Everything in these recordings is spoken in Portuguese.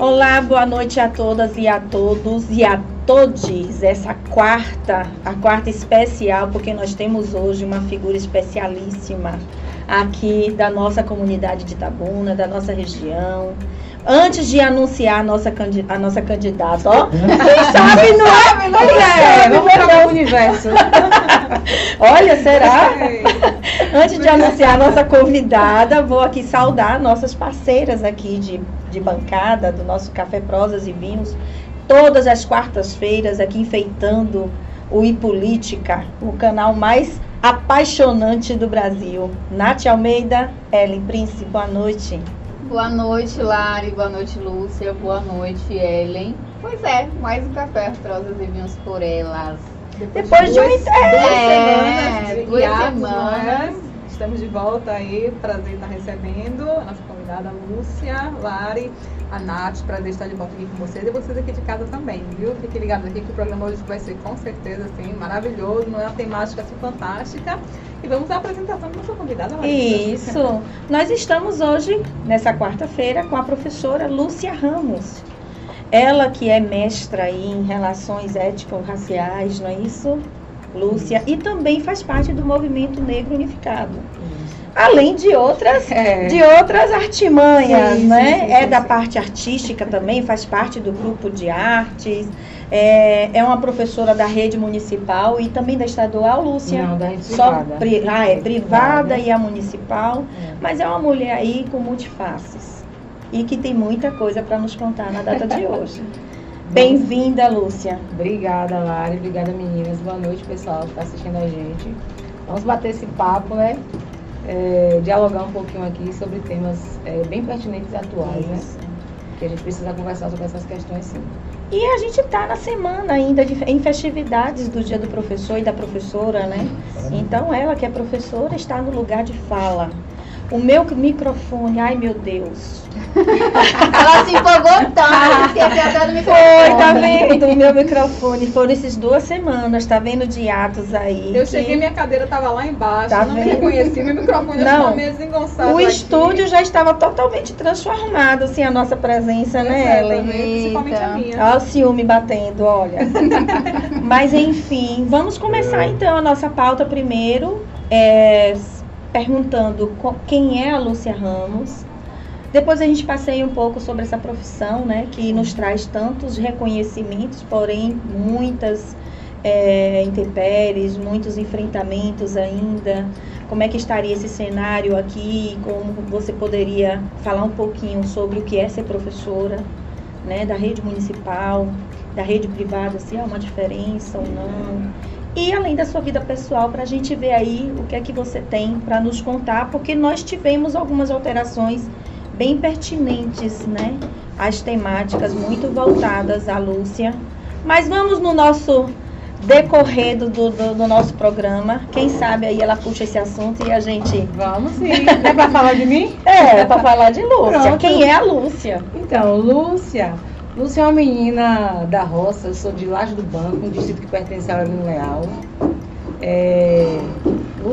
Olá, boa noite a todas e a todos e a todes. Essa quarta, a quarta especial, porque nós temos hoje uma figura especialíssima aqui da nossa comunidade de Itabuna, da nossa região. Antes de anunciar a nossa, a nossa candidata, ó, quem sabe não é? Não é, vamos para o universo. Olha, será? Antes de anunciar a nossa convidada, vou aqui saudar nossas parceiras aqui de, de bancada do nosso Café Prosas e Vinhos, todas as quartas-feiras aqui enfeitando o iPolítica, o canal mais apaixonante do Brasil. Nath Almeida, Ellen Prince, boa noite. Boa noite, Lari. Boa noite, Lúcia. Boa noite, Ellen. Pois é, mais um café prosas e vinhos por elas. Depois, Depois de, duas, de um... é, duas semanas, duas semanas. Estamos de volta aí, prazer estar recebendo a nossa convidada Lúcia, Lari, a Nath, prazer estar de volta aqui com vocês e vocês aqui de casa também, viu? Fiquem ligados aqui que o programa hoje vai ser com certeza assim, maravilhoso, não é uma temática assim, fantástica. E vamos à apresentação da nossa convidada. Larissa. Isso. Nós estamos hoje, nessa quarta-feira, com a professora Lúcia Ramos. Ela que é mestra em relações étnico-raciais, não é isso? Lúcia, e também faz parte do movimento negro unificado. Além de outras, é. de outras artimanhas, sim, né? Sim, sim, é da parte artística também, faz parte do grupo de artes. É, é uma professora da rede municipal e também da estadual, Lúcia? Não, da rede Só privada. Pri, ah, é privada e a municipal. É. Mas é uma mulher aí com multifaces. E que tem muita coisa para nos contar na data de hoje. Bem-vinda, Lúcia. Obrigada, Lari. Obrigada, meninas. Boa noite, pessoal que está assistindo a gente. Vamos bater esse papo, né? É, dialogar um pouquinho aqui sobre temas é, bem pertinentes e atuais, né? Isso. né? Que a gente precisa conversar sobre essas questões, sim. E a gente está na semana ainda de, em festividades do Dia do Professor e da Professora, né? Então, ela que é professora está no lugar de fala. O meu microfone, ai meu Deus. Ela se empolgou tanto, esqueceu até do microfone. Foi, tá vendo? O meu microfone. Foram esses duas semanas, tá vendo de atos aí. Eu que... cheguei, minha cadeira tava lá embaixo, tá não vendo? reconheci, meu microfone não. meio desengonçado. O aqui. estúdio já estava totalmente transformado, assim, a nossa presença, né, é, Ellen? Principalmente a minha. Olha o ciúme batendo, olha. Mas enfim, vamos começar então a nossa pauta primeiro. É, perguntando quem é a Lúcia Ramos. Depois a gente passeia um pouco sobre essa profissão, né, que nos traz tantos reconhecimentos, porém muitas é, intempéries, muitos enfrentamentos ainda. Como é que estaria esse cenário aqui? Como você poderia falar um pouquinho sobre o que é ser professora, né, da rede municipal, da rede privada, se há uma diferença ou não? E além da sua vida pessoal, para a gente ver aí o que é que você tem para nos contar, porque nós tivemos algumas alterações bem pertinentes, né? As temáticas muito voltadas à Lúcia. Mas vamos no nosso decorrer do, do, do, nosso programa. Quem sabe aí ela puxa esse assunto e a gente. Vamos sim. É para falar de mim? É, é para falar de Lúcia. Pronto. Quem é a Lúcia? Então, Lúcia Lúcia é uma menina da roça, eu sou de Laje do Banco, um distrito que pertence ao Aurelino Leal. É,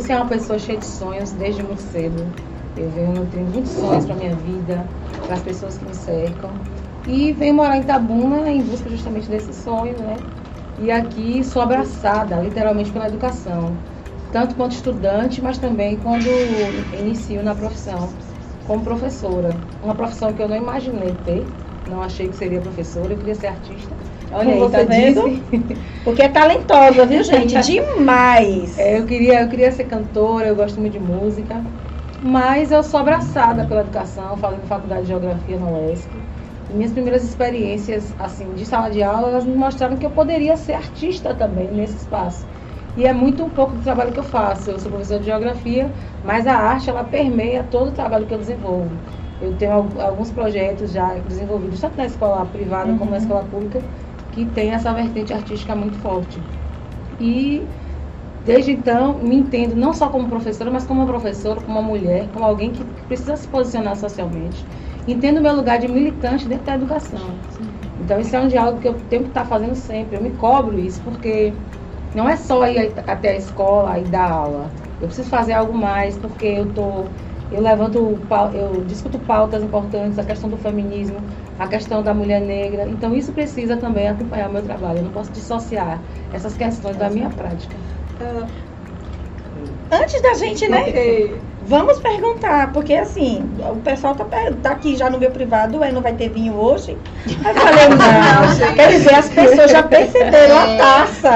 é uma pessoa cheia de sonhos desde muito cedo. Eu venho nutrindo muitos sonhos para minha vida, para as pessoas que me cercam. E venho morar em Tabuna em busca justamente desse sonho, né? E aqui sou abraçada, literalmente, pela educação. Tanto quanto estudante, mas também quando inicio na profissão, como professora. Uma profissão que eu não imaginei ter, não achei que seria professora, eu queria ser artista. Olha aí, tá vendo? Porque é talentosa, viu, gente? Demais! É, eu, queria, eu queria ser cantora, eu gosto muito de música. Mas eu sou abraçada pela educação, fazendo faculdade de geografia na UESC. E minhas primeiras experiências, assim, de sala de aula, elas me mostraram que eu poderia ser artista também nesse espaço. E é muito um pouco do trabalho que eu faço. Eu sou professora de geografia, mas a arte, ela permeia todo o trabalho que eu desenvolvo. Eu tenho alguns projetos já desenvolvidos, tanto na escola privada uhum. como na uhum. escola pública, que tem essa vertente artística muito forte. E desde então me entendo não só como professora, mas como uma professora, como uma mulher, como alguém que precisa se posicionar socialmente. Entendo o meu lugar de militante dentro da educação. Então isso é um diálogo que eu tenho que estar fazendo sempre. Eu me cobro isso, porque não é só ir até a escola e dar aula. Eu preciso fazer algo mais, porque eu estou eu levanto, eu discuto pautas importantes, a questão do feminismo, a questão da mulher negra. Então isso precisa também acompanhar o meu trabalho. Eu não posso dissociar essas questões da minha prática. Ah, Antes da gente, né? Vamos perguntar, porque assim, o pessoal tá, tá aqui já no meu privado, é, não vai ter vinho hoje? Aí eu falei, não. Quer dizer, as pessoas já perceberam a É. taça,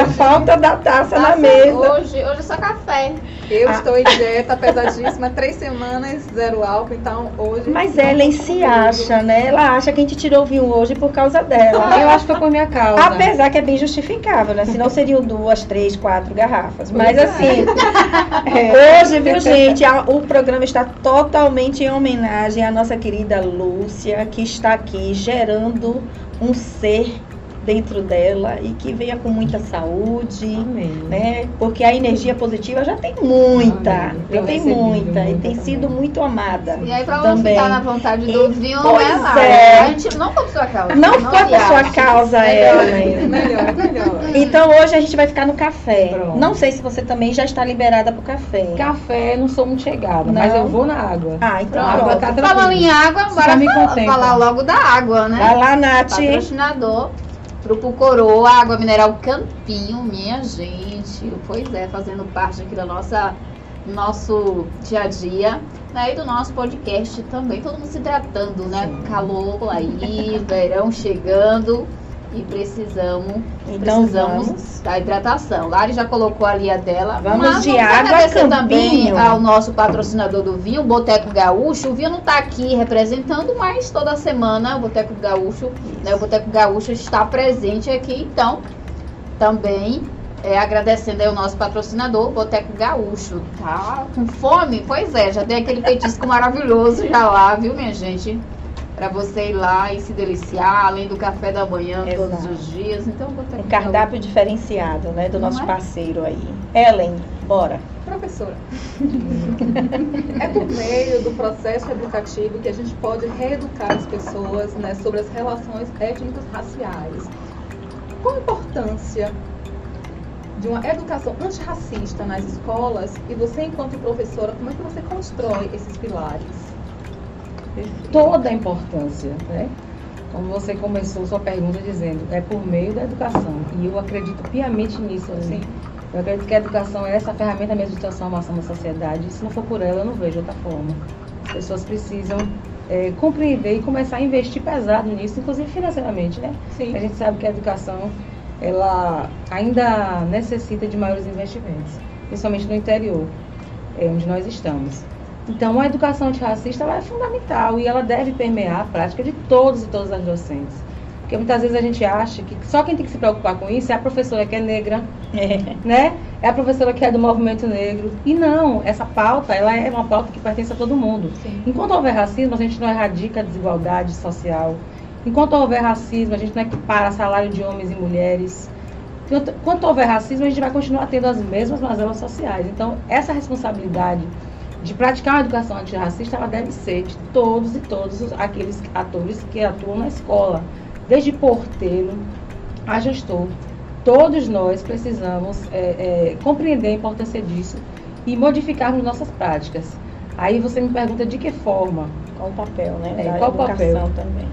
a falta da taça na mesa. Hoje, hoje é só café. Eu Ah. estou em dieta pesadíssima, três semanas, zero álcool, então hoje. Mas Ellen se acha, né? Ela acha que a gente tirou o vinho hoje por causa dela. Eu acho que foi por minha causa. Apesar que é bem justificável, né? Senão seriam duas, três, quatro garrafas. Mas é. assim, é, hoje, viu, gente, a- o programa está totalmente em homenagem à nossa querida Lúcia, que está aqui gerando um ser dentro dela e que venha com muita saúde. Amém. Né? Porque a energia positiva já tem muita, Amém. já Eu tem muita e tem sido muito amada. E aí, pra não Também. ficar na vontade do vinho, não é lá. é. A gente não foi por sua causa. Não foi por sua causa, Melhor. Ellen. Melhor, melhor. Então hoje a gente vai ficar no café. Pronto. Não sei se você também já está liberada pro café. Café, não sou muito chegada, mas Não? eu vou na água. Ah, então Água pronto. tá tranquilo. Falando em água, bora falar, falar logo da água, né? Vai lá, Nath. Patrocinador. Grupo Coroa, Água Mineral Campinho, minha gente. Pois é, fazendo parte aqui da nossa nosso dia a dia, né? E do nosso podcast também. Todo mundo se tratando, né? Sim. Calor aí, verão chegando. E precisamos, Então precisamos vamos. da hidratação. Lari já colocou ali a dela. Vamos mas de vamos água, agradecer também ao nosso patrocinador do vinho, o Boteco Gaúcho. O vinho não está aqui representando, mas toda semana o Boteco Gaúcho, né, o Boteco Gaúcho está presente aqui. Então, também é, agradecendo aí o nosso patrocinador, o Boteco Gaúcho. Tá com fome? Pois é, já tem aquele petisco maravilhoso já lá, viu, minha gente? Pra você ir lá e se deliciar, além do café da manhã todos Exato. os dias. Então, o Boteco Um cardápio diferenciado, né? Do Não nosso é? parceiro aí. Ellen, bora. Professora, é por meio do processo educativo que a gente pode reeducar as pessoas né, sobre as relações étnicas raciais. Qual a importância de uma educação antirracista nas escolas e você, enquanto professora, como é que você constrói esses pilares? Toda a importância, né? Como você começou sua pergunta dizendo, é por meio da educação. E eu acredito piamente nisso. Assim. Eu acredito que a educação é essa ferramenta mesmo de transformação da sociedade. E se não for por ela, eu não vejo outra forma. As pessoas precisam é, compreender e começar a investir pesado nisso, inclusive financeiramente, né? Sim. A gente sabe que a educação ela ainda necessita de maiores investimentos, principalmente no interior, é, onde nós estamos. Então, a educação antirracista ela é fundamental e ela deve permear a prática de todos e todas as docentes. Porque muitas vezes a gente acha que só quem tem que se preocupar com isso é a professora que é negra, É. né? É a professora que é do movimento negro. E não, essa pauta, ela é uma pauta que pertence a todo mundo. Sim. Enquanto houver racismo, a gente não erradica a desigualdade social. Enquanto houver racismo, a gente não equipara salário de homens e mulheres. Enquanto- houver racismo, a gente vai continuar tendo as mesmas mazelas sociais. Então, essa responsabilidade de praticar uma educação antirracista, ela deve ser de todos e todos os- aqueles atores que atuam na escola. Desde porteiro a gestor. Todos nós precisamos é, é, compreender a importância disso e modificarmos nossas práticas. Aí você me pergunta de que forma? Qual o papel, né? É, qual o papel? também.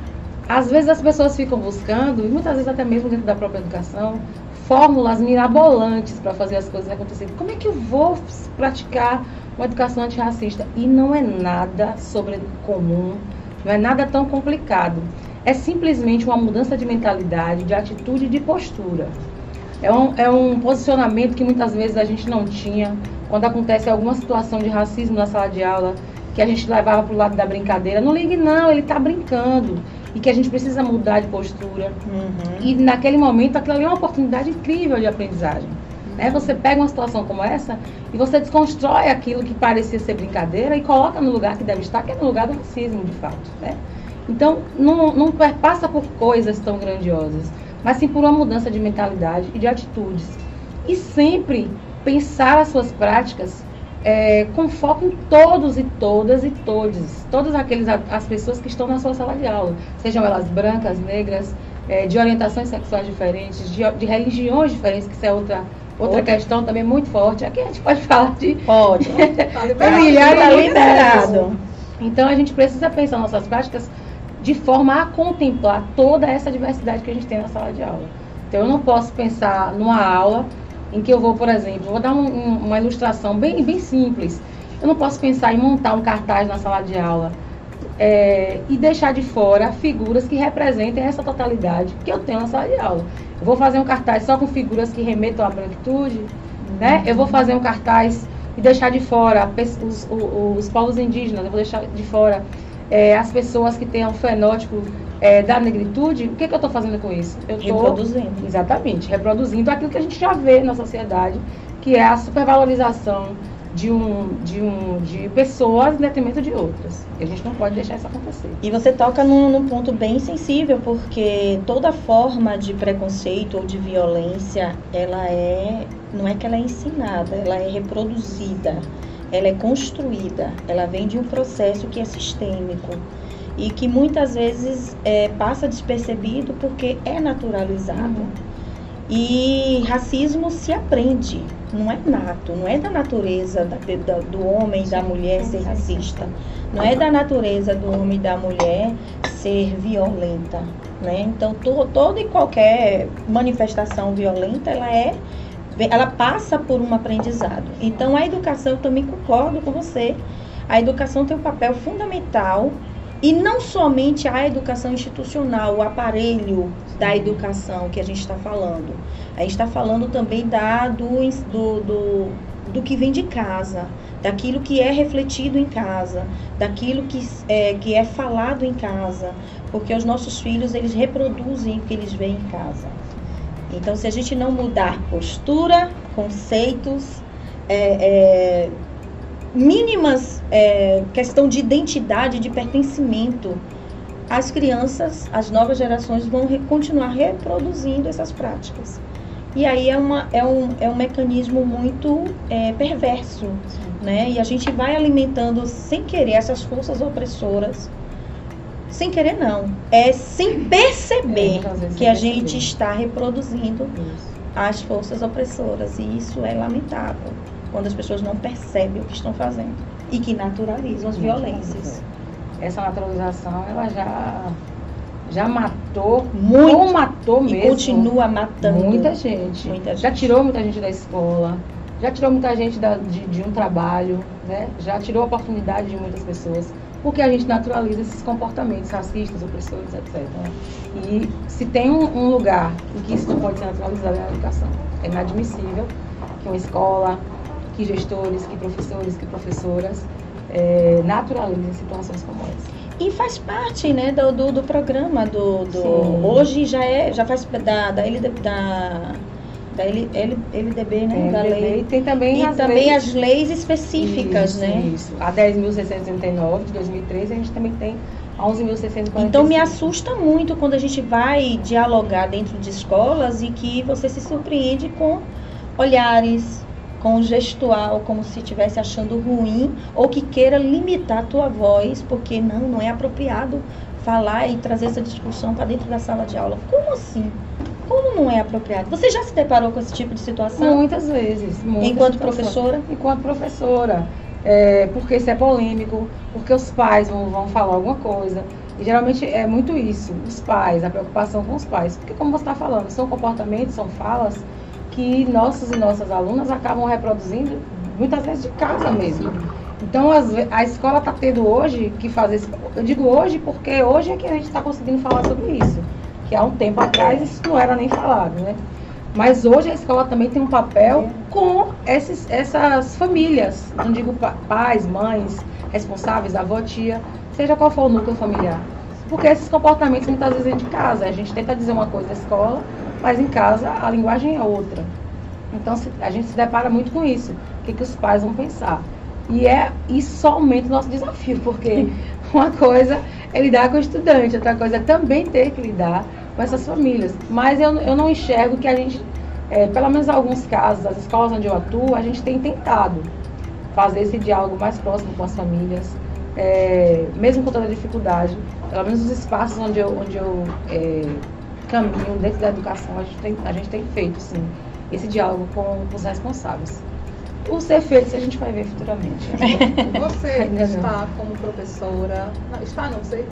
Às vezes as pessoas ficam buscando, e muitas vezes até mesmo dentro da própria educação, fórmulas mirabolantes para fazer as coisas acontecerem. Como é que eu vou praticar uma educação antirracista? E não é nada sobre comum, não é nada tão complicado. É simplesmente uma mudança de mentalidade, de atitude e de postura. É um, é um posicionamento que muitas vezes a gente não tinha quando acontece alguma situação de racismo na sala de aula, que a gente levava para o lado da brincadeira. Não ligue, não, ele está brincando. E que a gente precisa mudar de postura. Uhum. E naquele momento, aquilo ali é uma oportunidade incrível de aprendizagem. Né? Você pega uma situação como essa e você desconstrói aquilo que parecia ser brincadeira e coloca no lugar que deve estar, que é no lugar do racismo, de fato. Né? Então, não, não passa por coisas tão grandiosas, mas sim por uma mudança de mentalidade e de atitudes. E sempre pensar as suas práticas é, com foco em todos e todas e todos, todas aqueles, as pessoas que estão na sua sala de aula, sejam elas brancas, negras, é, de orientações sexuais diferentes, de, de religiões diferentes, que isso é outra Outra questão também muito forte, aqui a gente pode falar de Pode. familiar Tá e liberado. Então a gente precisa pensar nossas práticas de forma a contemplar toda essa diversidade que a gente tem na sala de aula. Então eu não posso pensar numa aula em que eu vou, por exemplo, vou dar um- um- uma ilustração bem, bem simples. Eu não posso pensar em montar um cartaz na sala de aula é, e deixar de fora figuras que representem essa totalidade que eu tenho na sala de aula. Eu vou fazer um cartaz só com figuras que remetam à branquitude, né? Eu vou fazer um cartaz e deixar de fora os, o- os povos indígenas, eu vou deixar de fora é, as pessoas que tenham o fenótipo é, da negritude. O que, que eu estou fazendo com isso? Eu estou Reproduzindo. Exatamente, reproduzindo aquilo que a gente já vê na sociedade, que é a supervalorização de, um, de, um, de pessoas em detrimento de outras. E a gente não pode deixar isso acontecer. E você toca num, num ponto bem sensível, porque toda forma de preconceito ou de violência, ela é. Não é que ela é ensinada, ela é reproduzida, ela é construída, ela vem de um processo que é sistêmico e que muitas vezes é, passa despercebido porque é naturalizado. E racismo se aprende, não é nato, não é da natureza da- da- do homem e da mulher ser racista. Não é da natureza do homem e da mulher ser violenta, né? Então, to- toda e qualquer manifestação violenta, ela é ela passa por um aprendizado. Então, a educação, eu também concordo com você. A educação tem um papel fundamental e não somente a educação institucional, o aparelho da educação que a gente está falando. A gente está falando também da, do, do, do, do que vem de casa, daquilo que é refletido em casa, daquilo que é, que é falado em casa, porque os nossos filhos eles reproduzem o que eles veem em casa. Então, se a gente não mudar postura, conceitos, é, é, mínimas é, questão de identidade, de pertencimento, as crianças, as novas gerações vão re- continuar reproduzindo essas práticas. E aí é, uma, é, um, é um mecanismo muito é, perverso, né? E a gente vai alimentando sem querer essas forças opressoras. Sem querer não, é sem perceber vezes que a gente está reproduzindo Isso. as forças opressoras e isso é lamentável quando as pessoas não percebem o que estão fazendo e que naturalizam as violências. Essa naturalização, ela já, já matou, Muito ou matou e mesmo continua matando muita gente. Muita Já gente. tirou muita gente da escola, já tirou muita gente da- de, de um trabalho, né? já tirou a oportunidade de muitas pessoas, porque a gente naturaliza esses comportamentos racistas, opressores, etc. E se tem um, um lugar em que isso não pode ser naturalizado é na educação. É inadmissível que uma escola, que gestores, que professores, que professoras eh, naturalizem situações como essa. E faz parte, né, do, do, do programa do, do Sim. hoje já é já faz da da LD, da, da L, L, LDB, né, da É, lei E tem também e as também leis- as leis específicas, Isso, né? Isso. A 10.639 de 2013, a gente também tem a 11.645. Então me assusta muito quando a gente vai dialogar dentro de escolas e que você se surpreende com olhares, com gestual, como se estivesse achando ruim ou que queira limitar a tua voz, porque não, não é apropriado falar e trazer essa discussão para dentro da sala de aula. Como assim? Como não é apropriado? Você já se deparou com esse tipo de situação? Muitas vezes. muitas Enquanto situações. professora? Enquanto professora. É, porque isso é polêmico, porque os pais vão, vão falar alguma coisa. E geralmente é muito isso, os pais, a preocupação com os pais. Porque como você está falando, são comportamentos, são falas que nossos e nossas alunas acabam reproduzindo muitas vezes de casa mesmo. Então ve- a escola está tendo hoje que fazer. Eu digo hoje porque hoje é que a gente está conseguindo falar sobre isso. Que há um tempo atrás isso não era nem falado, né? Mas hoje a escola também tem um papel com esses, essas famílias. Não digo pa- pais, mães, responsáveis, avó, tia, seja qual for o núcleo familiar. Porque esses comportamentos muitas vezes vêm de casa. A gente tenta dizer uma coisa na escola, mas em casa a linguagem é outra. Então a gente se depara muito com isso. O que, que os pais vão pensar? E é isso aumenta o nosso desafio, porque uma coisa é lidar com o estudante, outra coisa é também ter que lidar com essas famílias. Mas eu, eu não enxergo que a gente, é, pelo menos em alguns casos, as escolas onde eu atuo, a gente tem tentado fazer esse diálogo mais próximo com as famílias, é, mesmo com toda a dificuldade. Pelo menos os espaços onde eu, onde eu é, caminho dentro da educação, a gente tem, a gente tem feito, sim. esse diálogo com os responsáveis. O ser feito a gente vai ver futuramente. Você está como professora, não, está não, você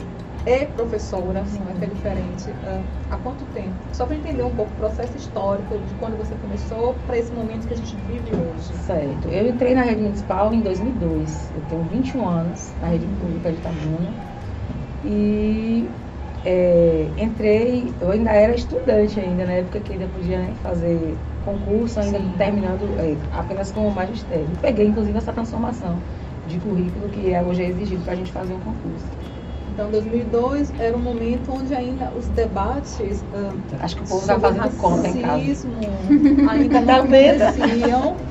é professora, não é que é diferente, ah, há quanto tempo? Só para entender um pouco o processo histórico de quando você começou para esse momento que a gente vive hoje. Certo. Eu entrei na rede municipal em 2002. Eu tenho 21 anos na rede pública de Itabuna. E é, entrei, eu ainda era estudante ainda, na época que ainda podia né, fazer concurso, ainda Sim. terminando é, apenas com o magistério. Peguei, inclusive, essa transformação de currículo que é, hoje é exigido para a gente fazer um concurso. Então, 2002 era um momento onde ainda os debates ah, Acho que o povo sobre fazendo conta em casa. racismo ainda não aconteciam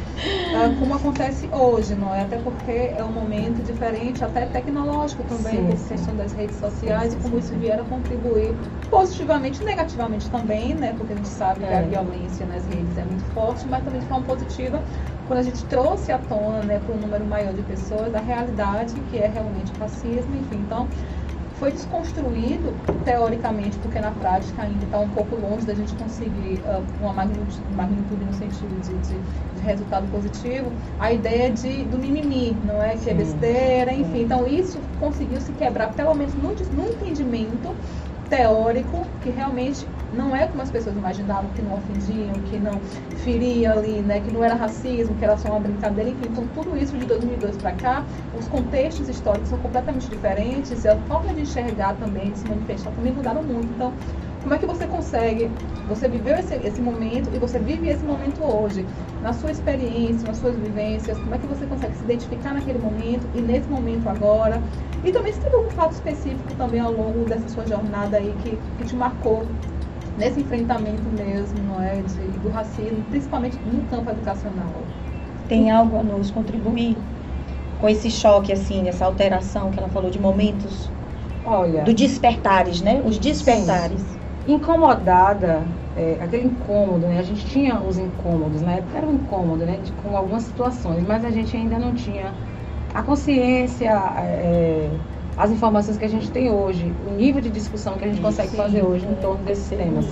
ah, como acontece hoje, não é? Até porque é um momento diferente, até tecnológico também, Sim, por sim. questão das redes sociais e como isso vier a contribuir positivamente e negativamente também, né? Porque a gente sabe que a É. violência nas redes é muito forte, mas também de forma positiva quando a gente trouxe à tona, né, para um número maior de pessoas, a realidade que é realmente o racismo, enfim, então foi desconstruído teoricamente, porque na prática ainda está um pouco longe da gente conseguir ah, uma magnitude, magnitude no sentido de, de- de resultado positivo, a ideia de, do mimimi, não é? Que é besteira, enfim. Então isso conseguiu se quebrar, pelo menos no, no entendimento teórico, que realmente não é como as pessoas imaginavam, que não ofendiam, que não feria ali, né? Que não era racismo, que era só uma brincadeira, enfim. Então tudo isso de 2002 para cá, os contextos históricos são completamente diferentes e a forma de enxergar também, de se manifestar também mudaram muito. Então, como é que você consegue, você viveu esse, esse momento e você vive esse momento hoje, na sua experiência, nas suas vivências, como é que você consegue se identificar naquele momento e nesse momento agora? E também se teve algum fato específico também ao longo dessa sua jornada aí que, que te marcou nesse enfrentamento mesmo, não é, de, do racismo, principalmente no campo educacional. Tem algo a nos contribuir com esse choque, assim, essa alteração que ela falou de momentos Olha, do despertares, né? Os despertares. incomodada, é, aquele incômodo, né? A gente tinha os incômodos, na época era um incômodo, né? de- com algumas situações, mas a gente ainda não tinha a consciência, é, as informações que a gente tem hoje, o nível de discussão que a gente consegue Sim. fazer hoje em torno desses temas.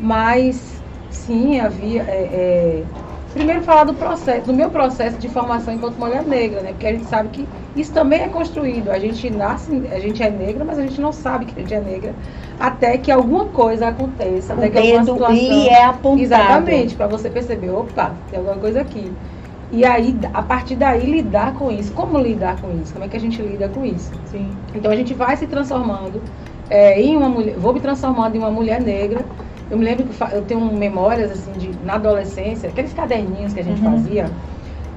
Mas sim, havia. é, é, primeiro falar do processo, do meu processo de formação enquanto mulher negra, né? Porque a gente sabe que isso também é construído. A gente nasce, a gente é negra, mas a gente não sabe que a gente é negra até que alguma coisa aconteça, O até que alguma situação. lhe é apontado. Exatamente, para você perceber, opa, tem alguma coisa aqui. E aí, a partir daí, lidar com isso. Como lidar com isso? Como é que a gente lida com isso? Sim. Então a gente vai se transformando é, em uma mulher, vou me transformando em uma mulher negra. Eu me lembro que eu tenho memórias assim de na adolescência, aqueles caderninhos que a gente Uhum. fazia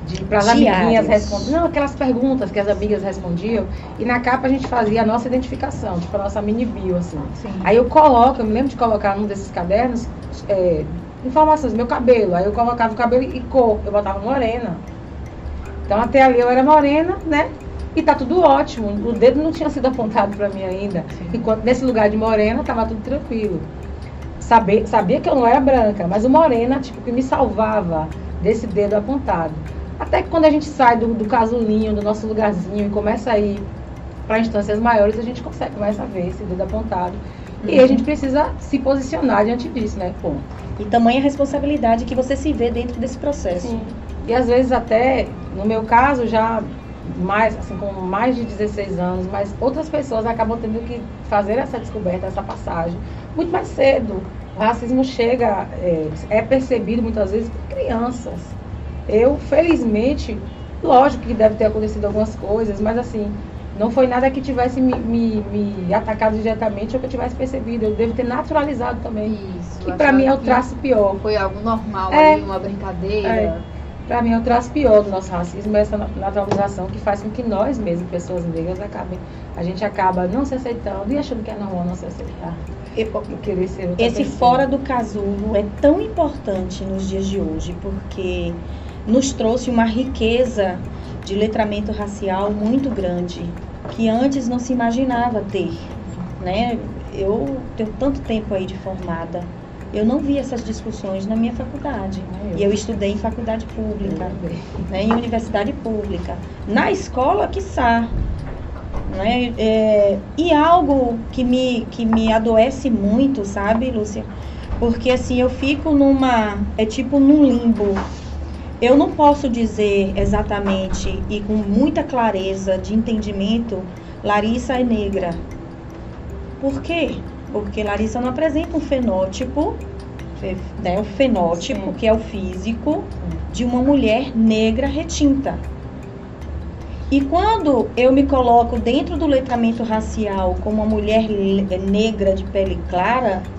de para as amiguinhas responder, não, aquelas perguntas que as amigas respondiam e na capa a gente fazia a nossa identificação, tipo a nossa mini bio assim. Sim. Aí eu coloco, eu me lembro de colocar num desses cadernos é, informações, meu cabelo. Aí eu colocava o cabelo e cor, eu botava morena. Então até ali eu era morena, né? E tá tudo ótimo. O dedo não tinha sido apontado para mim ainda. Enquanto nesse lugar de morena tava tudo tranquilo. Saber, sabia que eu não era branca, mas o morena, tipo, que me salvava desse dedo apontado. Até que quando a gente sai do, do casulinho, do nosso lugarzinho e começa a ir para instâncias maiores, a gente consegue, começa a ver esse dedo apontado. E a gente precisa se posicionar diante disso, né? Ponto. E tamanha responsabilidade que você se vê dentro desse processo. Sim. E às vezes até, no meu caso, já mais, assim, com mais de 16 anos, mas outras pessoas acabam tendo que fazer essa descoberta, essa passagem, muito mais cedo. O racismo chega, é, é percebido muitas vezes por crianças. Eu, felizmente, lógico que deve ter acontecido algumas coisas, mas assim, não foi nada que tivesse me, me, me atacado diretamente ou que eu tivesse percebido. Eu devo ter naturalizado também. Isso. Que pra mim é o traço pior. Foi algo normal É. ali, uma brincadeira. É. Para mim, é o traço pior do nosso racismo é essa naturalização que faz com que nós mesmos, pessoas negras, acabem, a gente acaba não se aceitando e achando que é normal não se aceitar. E querer ser outra Esse pessoa. fora do casulo é tão importante nos dias de hoje, porque nos trouxe uma riqueza de letramento racial muito grande, que antes não se imaginava ter. Né? Eu tenho tanto tempo aí de formada, eu não vi essas discussões na minha faculdade. Ah, E eu estudei em faculdade pública, né, em universidade pública. Na escola, quiçá. Né? É, e algo que me, que me adoece muito, sabe, Lúcia? Porque assim, eu fico numa. É tipo num limbo. Eu não posso dizer exatamente e com muita clareza de entendimento, Larissa é negra. Por quê? Porque Larissa não apresenta um fenótipo, né, o fenótipo, Sim. que é o físico, de uma mulher negra retinta. E quando eu me coloco dentro do letramento racial como uma mulher negra de pele clara,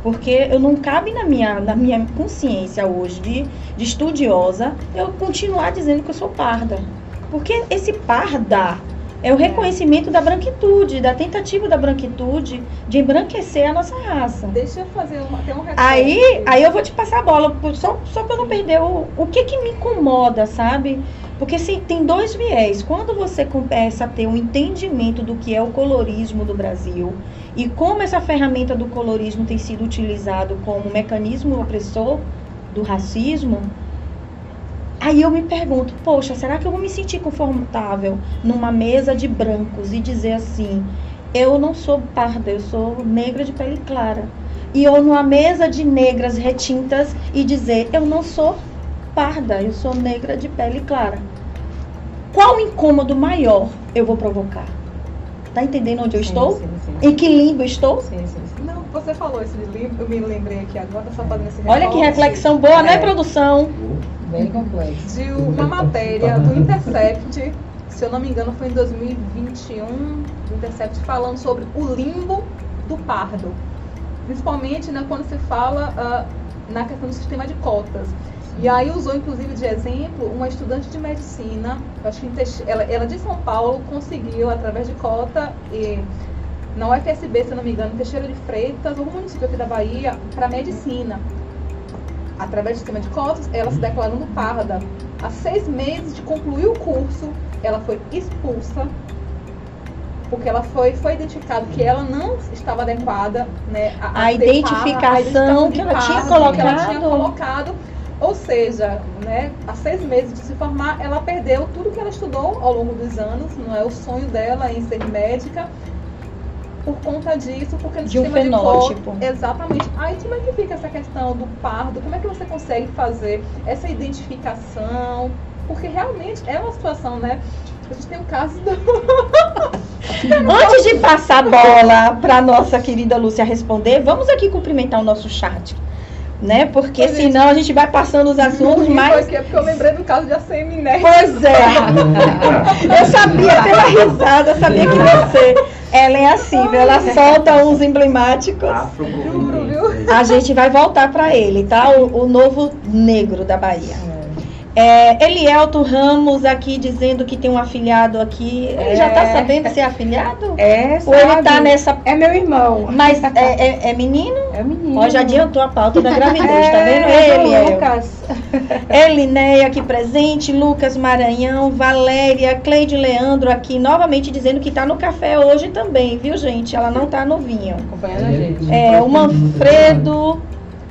porque eu não cabe na minha, na minha consciência hoje de, de estudiosa eu continuar dizendo que eu sou parda. Porque esse parda é o reconhecimento da branquitude, da tentativa da branquitude de embranquecer a nossa raça. Deixa eu fazer uma, tem um. Aí, aí eu vou te passar a bola, só, só para eu não perder o, o que que me incomoda, sabe? Porque assim, tem dois viés. Quando você começa a ter um entendimento do que é o colorismo do Brasil e como essa ferramenta do colorismo tem sido utilizado como mecanismo opressor do racismo, aí eu me pergunto, poxa, será que eu vou me sentir confortável numa mesa de brancos e dizer assim, eu não sou parda, eu sou negra de pele clara e eu numa mesa de negras retintas e dizer eu não sou parda, eu sou negra de pele clara. Qual incômodo maior eu vou provocar? Tá entendendo onde eu Sim, estou? Sim, sim. Em que limbo estou? Sim, sim, sim. Não, você falou isso de livro, eu me lembrei aqui agora, só fazendo esse Olha que reflexão boa, né, É. produção? Bem complexo. De uma matéria do Intercept, se eu não me engano foi em 2021, do Intercept falando sobre o limbo do pardo. Principalmente né, quando se fala ah, na questão do sistema de cotas. E aí usou inclusive de exemplo uma estudante de medicina, acho que ela, ela de São Paulo conseguiu através de cota e na UFSB, se não me engano, em Teixeira de Freitas, algum município aqui da Bahia, para medicina. Através do sistema de cotas, ela se declarando parda. Há seis meses de concluir o curso, ela foi expulsa porque ela foi, foi identificado que ela não estava adequada né, A identificação parda, a identificação de que ela que ela tinha colocado. Ou seja, né, há seis meses de se formar, ela perdeu tudo que ela estudou ao longo dos anos, não é o sonho dela em ser médica, por conta disso, porque no De um sistema fenótipo. de cor, exatamente. Aí como é que fica essa questão do pardo? Como é que você consegue fazer essa identificação? Porque realmente é uma situação, né? A gente tem um caso do, Antes de passar a bola para nossa querida Lúcia responder, vamos aqui cumprimentar o nosso chat. Né? Porque Oi, gente. senão a gente vai passando os assuntos, mas. que- porque eu lembrei do caso de ACM Nerd. Pois é. Eu sabia pela risada, eu sabia que você. Ela é assim, viu? ela solta uns emblemáticos. Juro, viu? A gente vai voltar para ele, tá? O, o novo negro da Bahia. É, Elielto Ramos aqui dizendo que tem um afiliado aqui. Ele já tá É. sabendo ser afiliado? É, Ou ele tá sabe? nessa. É meu irmão. Mas é, é- é menino? É menino. Ó, já adiantou a pauta da gravidez, tá vendo? É, Ele, é. Lucas. Elinéia aqui presente, Lucas Maranhão, Valéria, Cleide Leandro aqui novamente dizendo que tá no café hoje também, viu, gente? Ela não tá no vinho. Acompanhando a gente. É, o Manfredo,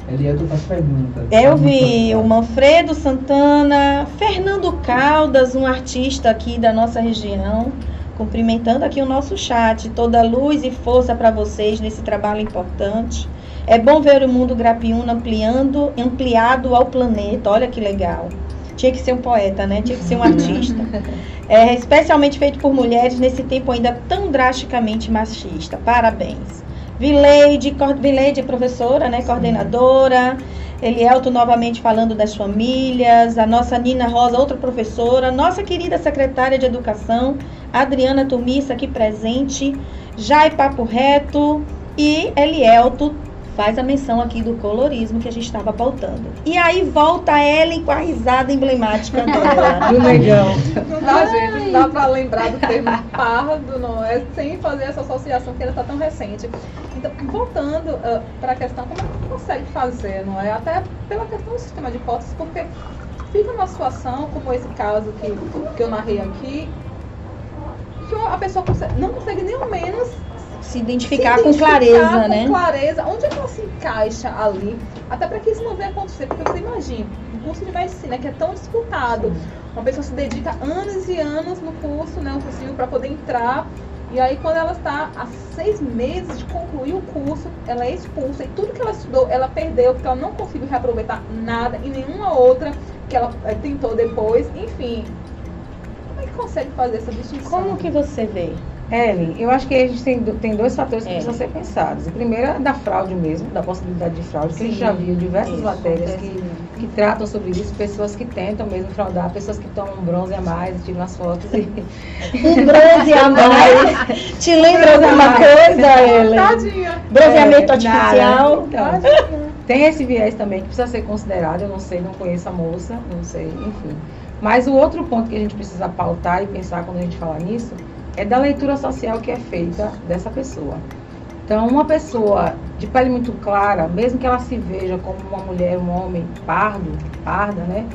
Elielto faz perguntas. eu vi o Manfredo Santana, Fernando Caldas, um artista aqui da nossa região, cumprimentando aqui o nosso chat. Toda luz e força para vocês nesse trabalho importante. É bom ver o mundo grapiúna ampliando, ampliado ao planeta. Olha que legal. Tinha que ser um poeta, né? Tinha que ser um artista. É, especialmente feito por mulheres nesse tempo ainda tão drasticamente machista. Parabéns. Vileide, Vileide é professora, né? Coordenadora. Elielto novamente falando das famílias. A nossa Nina Rosa, outra professora. Nossa querida secretária de Educação, Adriana Tumissa, aqui presente. Jai Papo Reto. E Elielto faz a menção aqui do colorismo que a gente estava pautando. E aí volta Ellen com a risada emblemática dela. Do negão. Não dá, gente, não dá pra lembrar do termo pardo, não é? Sem fazer essa associação que ela está tão recente. Então, voltando para a questão, como é que consegue fazer, não é? Até pela questão do sistema de cotas, porque fica numa situação como esse caso que, que eu narrei aqui, que a pessoa consegue- não consegue nem ao menos Se identificar se com clareza, com né? clareza, onde é que ela se encaixa ali, até para que isso não venha acontecer, porque você imagina, um curso de medicina que é tão disputado, uma pessoa se dedica anos e anos no curso, né, o cursinho para poder entrar E aí, quando ela está há seis meses de concluir o curso, ela é expulsa e tudo que ela estudou, ela perdeu, porque ela não conseguiu reaproveitar nada e nenhuma outra que ela eh, tentou depois. Enfim, como é que consegue fazer essa distinção? Como que você vê? Ellen, eu acho que a gente tem, tem dois fatores que É. precisam ser pensados. O primeiro é da fraude mesmo, da possibilidade de fraude, que a gente Sim, já viu diversas isso, matérias que, que tratam sobre isso, pessoas que tentam mesmo fraudar, pessoas que tomam bronze a mais, tiram as fotos e. Um bronze a mais. Te lembra alguma coisa, Ellen? Tadinha. Bronzeamento É, artificial. nada. Então, tem esse viés também que precisa ser considerado. Eu não sei, não conheço a moça, não sei, enfim. Mas o outro ponto que a gente precisa pautar e pensar quando a gente fala nisso é da leitura social que é feita dessa pessoa. Então, uma pessoa de pele muito clara, mesmo que ela se veja como uma mulher, um homem pardo, parda, né?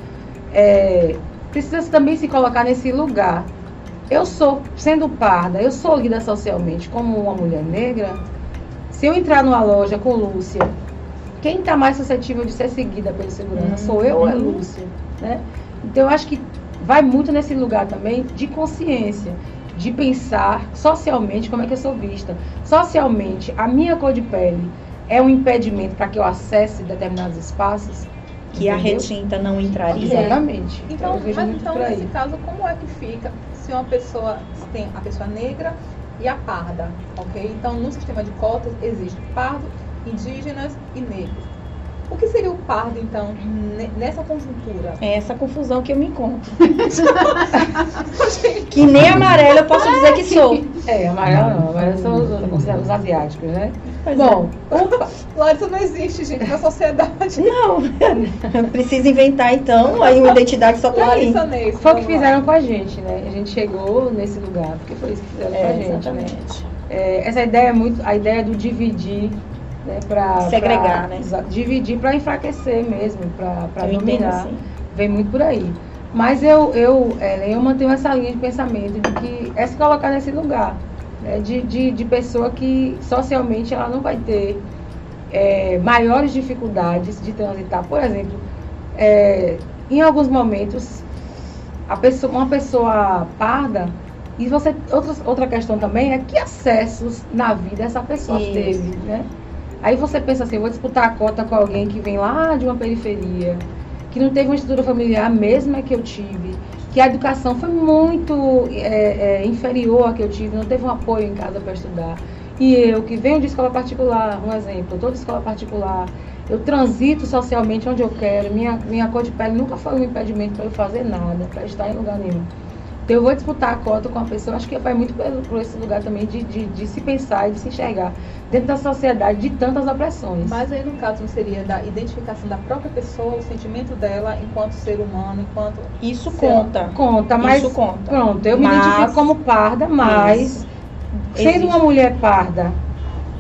É, precisa também se colocar nesse lugar. Eu sou, sendo parda, eu sou lida socialmente como uma mulher negra. Se eu entrar numa loja com Lúcia, quem está mais suscetível de ser seguida pelo segurança sou eu ou é Lúcia, né? Então eu acho que vai muito nesse lugar também de consciência, de pensar socialmente como é que eu sou vista. Socialmente, a minha cor de pele é um impedimento para que eu acesse determinados espaços. Que a entendeu? retinta não entraria. Exatamente. Então, vejo mas então nesse caso, como é que fica se uma pessoa se tem a pessoa negra e a parda, ok? Então, no sistema de cotas existe pardo, indígenas e negros. O que seria o pardo, então, ne- nessa conjuntura? É essa confusão que eu me encontro. que nem amarela eu posso dizer que sou. É, amarelo não, amarelo são os, os- os asiáticos, né? Pois Bom, opa, Larissa não existe, gente, na sociedade. Não, precisa inventar então aí uma identidade só pra mim. Foi o que vamos lá. fizeram com a gente, né? A gente chegou nesse lugar, porque foi isso que fizeram com a É, gente, né? exatamente. É, essa ideia é muito, a ideia do dividir, né? Pra, Segregar, pra- né? Dividir para enfraquecer mesmo, para entendo dominar. assim. Vem muito por aí. Mas eu, eu, Ellen, eu mantenho essa linha de pensamento de que é se colocar nesse lugar, né? de, de, de pessoa que socialmente ela não vai ter é, maiores dificuldades de transitar. Por exemplo, é, em alguns momentos, a pessoa, uma pessoa parda, e você, outra, outra questão também é que acessos na vida essa pessoa Isso. teve, né? Aí você pensa assim, vou disputar a cota com alguém que vem lá de uma periferia, que não teve uma estrutura familiar mesma que eu tive, que a educação foi muito é, é, inferior à que eu tive, não teve um apoio em casa para estudar. E eu, que venho de escola particular, um exemplo, de escola particular, eu transito socialmente onde eu quero, minha, minha cor de pele nunca foi um impedimento para eu fazer nada, para estar em lugar nenhum. Então eu vou disputar a cota com a pessoa, acho que vai muito por, esse lugar também de, de, de se pensar e de se enxergar dentro da sociedade de tantas opressões. Mas aí, no caso, não seria da identificação da própria pessoa, o sentimento dela enquanto ser humano, enquanto. Isso conta. Conta, mas Isso conta. pronto, eu me Mas- identifico como parda, mas sendo Existe. uma mulher parda,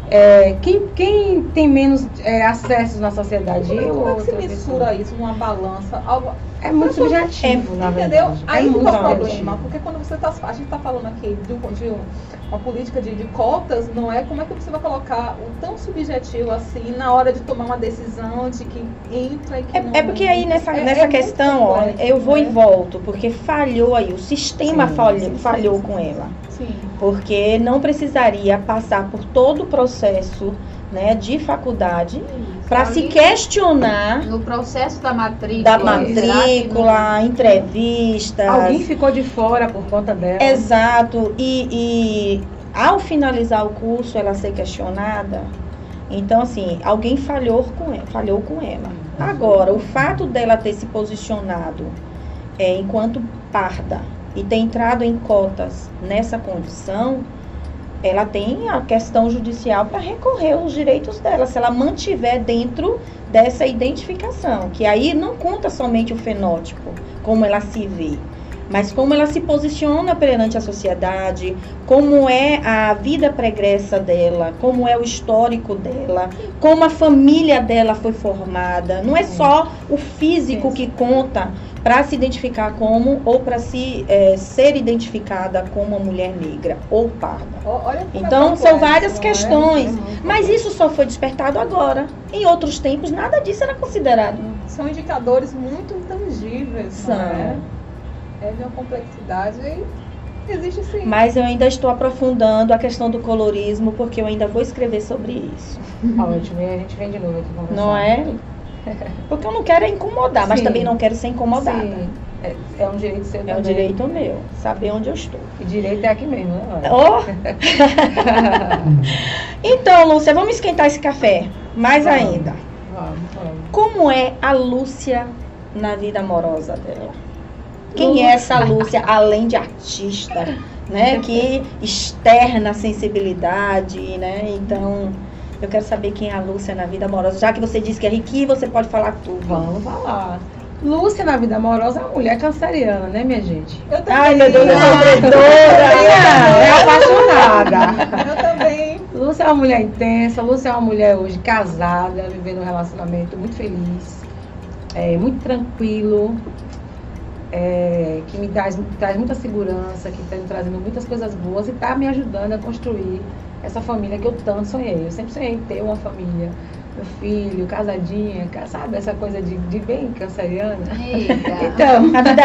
é, quem, quem tem menos é, acessos na sociedade? Como, eu como é que se mensura pessoa? isso numa balança? Algo, É muito Pessoa- subjetivo, na Entendeu? verdade. Aí é muito o problema, porque quando você está. A gente está falando aqui de, um- de um- uma política de, de cotas, não é? Como é que você vai colocar o tão subjetivo assim na hora de tomar uma decisão de que entra e que não É, é porque aí nessa, É- nessa é questão, ó, eu vou né? e volto, porque falhou aí, o sistema Sim, falhou, sim, falhou sim, com ela. Sim. Porque não precisaria passar por todo o processo né, de faculdade para se questionar No processo da matrícula. da matrícula, entrevistas. Alguém ficou de fora por conta dela. Exato. E, e ao finalizar o curso, ela ser questionada. Então, assim, alguém falhou com ela. Falhou com ela. Agora, o fato dela ter se posicionado é, enquanto parda e ter entrado em cotas nessa condição, ela tem a questão judicial para recorrer aos direitos dela, se ela mantiver dentro dessa identificação, que aí não conta somente o fenótipo, como ela se vê, mas como ela se posiciona perante a sociedade, como é a vida pregressa dela, como é o histórico dela, como a família dela foi formada. Não é só o físico que conta para se identificar como ou para se eh, ser identificada como uma mulher negra ou parda. É Então, são várias é? questões. É Mas isso só foi despertado agora. Em outros tempos, nada disso era considerado. São indicadores muito intangíveis, São. não é? De uma complexidade Existe sim. Mas eu ainda estou aprofundando a questão do colorismo, porque eu ainda vou escrever sobre isso. Ótimo, e a gente vem de novo aqui conversar. Não é? Porque eu não quero incomodar, mas Sim. também não quero ser incomodada. Sim, é, é um direito seu É um também. direito meu, saber onde eu estou. E direito é aqui mesmo, né? Laura? Oh! então, Lúcia, vamos esquentar esse café. Mais Vamos. ainda. Vamos, vamos. Como é a Lúcia na vida amorosa dela? Quem é essa Lúcia, além de artista, né? Que externa a sensibilidade, né? Então, eu quero saber quem é a Lúcia na vida amorosa. Já que você disse que é riqui, você pode falar tudo. Vamos falar. Lúcia na vida amorosa é uma mulher canceriana, né, minha gente? Eu também. Ai, meu Deus, eu sou é apaixonada. Eu também. Lúcia é uma mulher intensa, Lúcia é uma mulher hoje casada, vivendo um relacionamento muito feliz, é, muito tranquilo, é, que me traz, traz muita segurança, que está me trazendo muitas coisas boas e está me ajudando a construir essa família que eu tanto sonhei. Eu sempre sonhei em ter uma família, meu filho, casadinha, ca- sabe? Essa coisa de, de bem canceriana. Então, A vida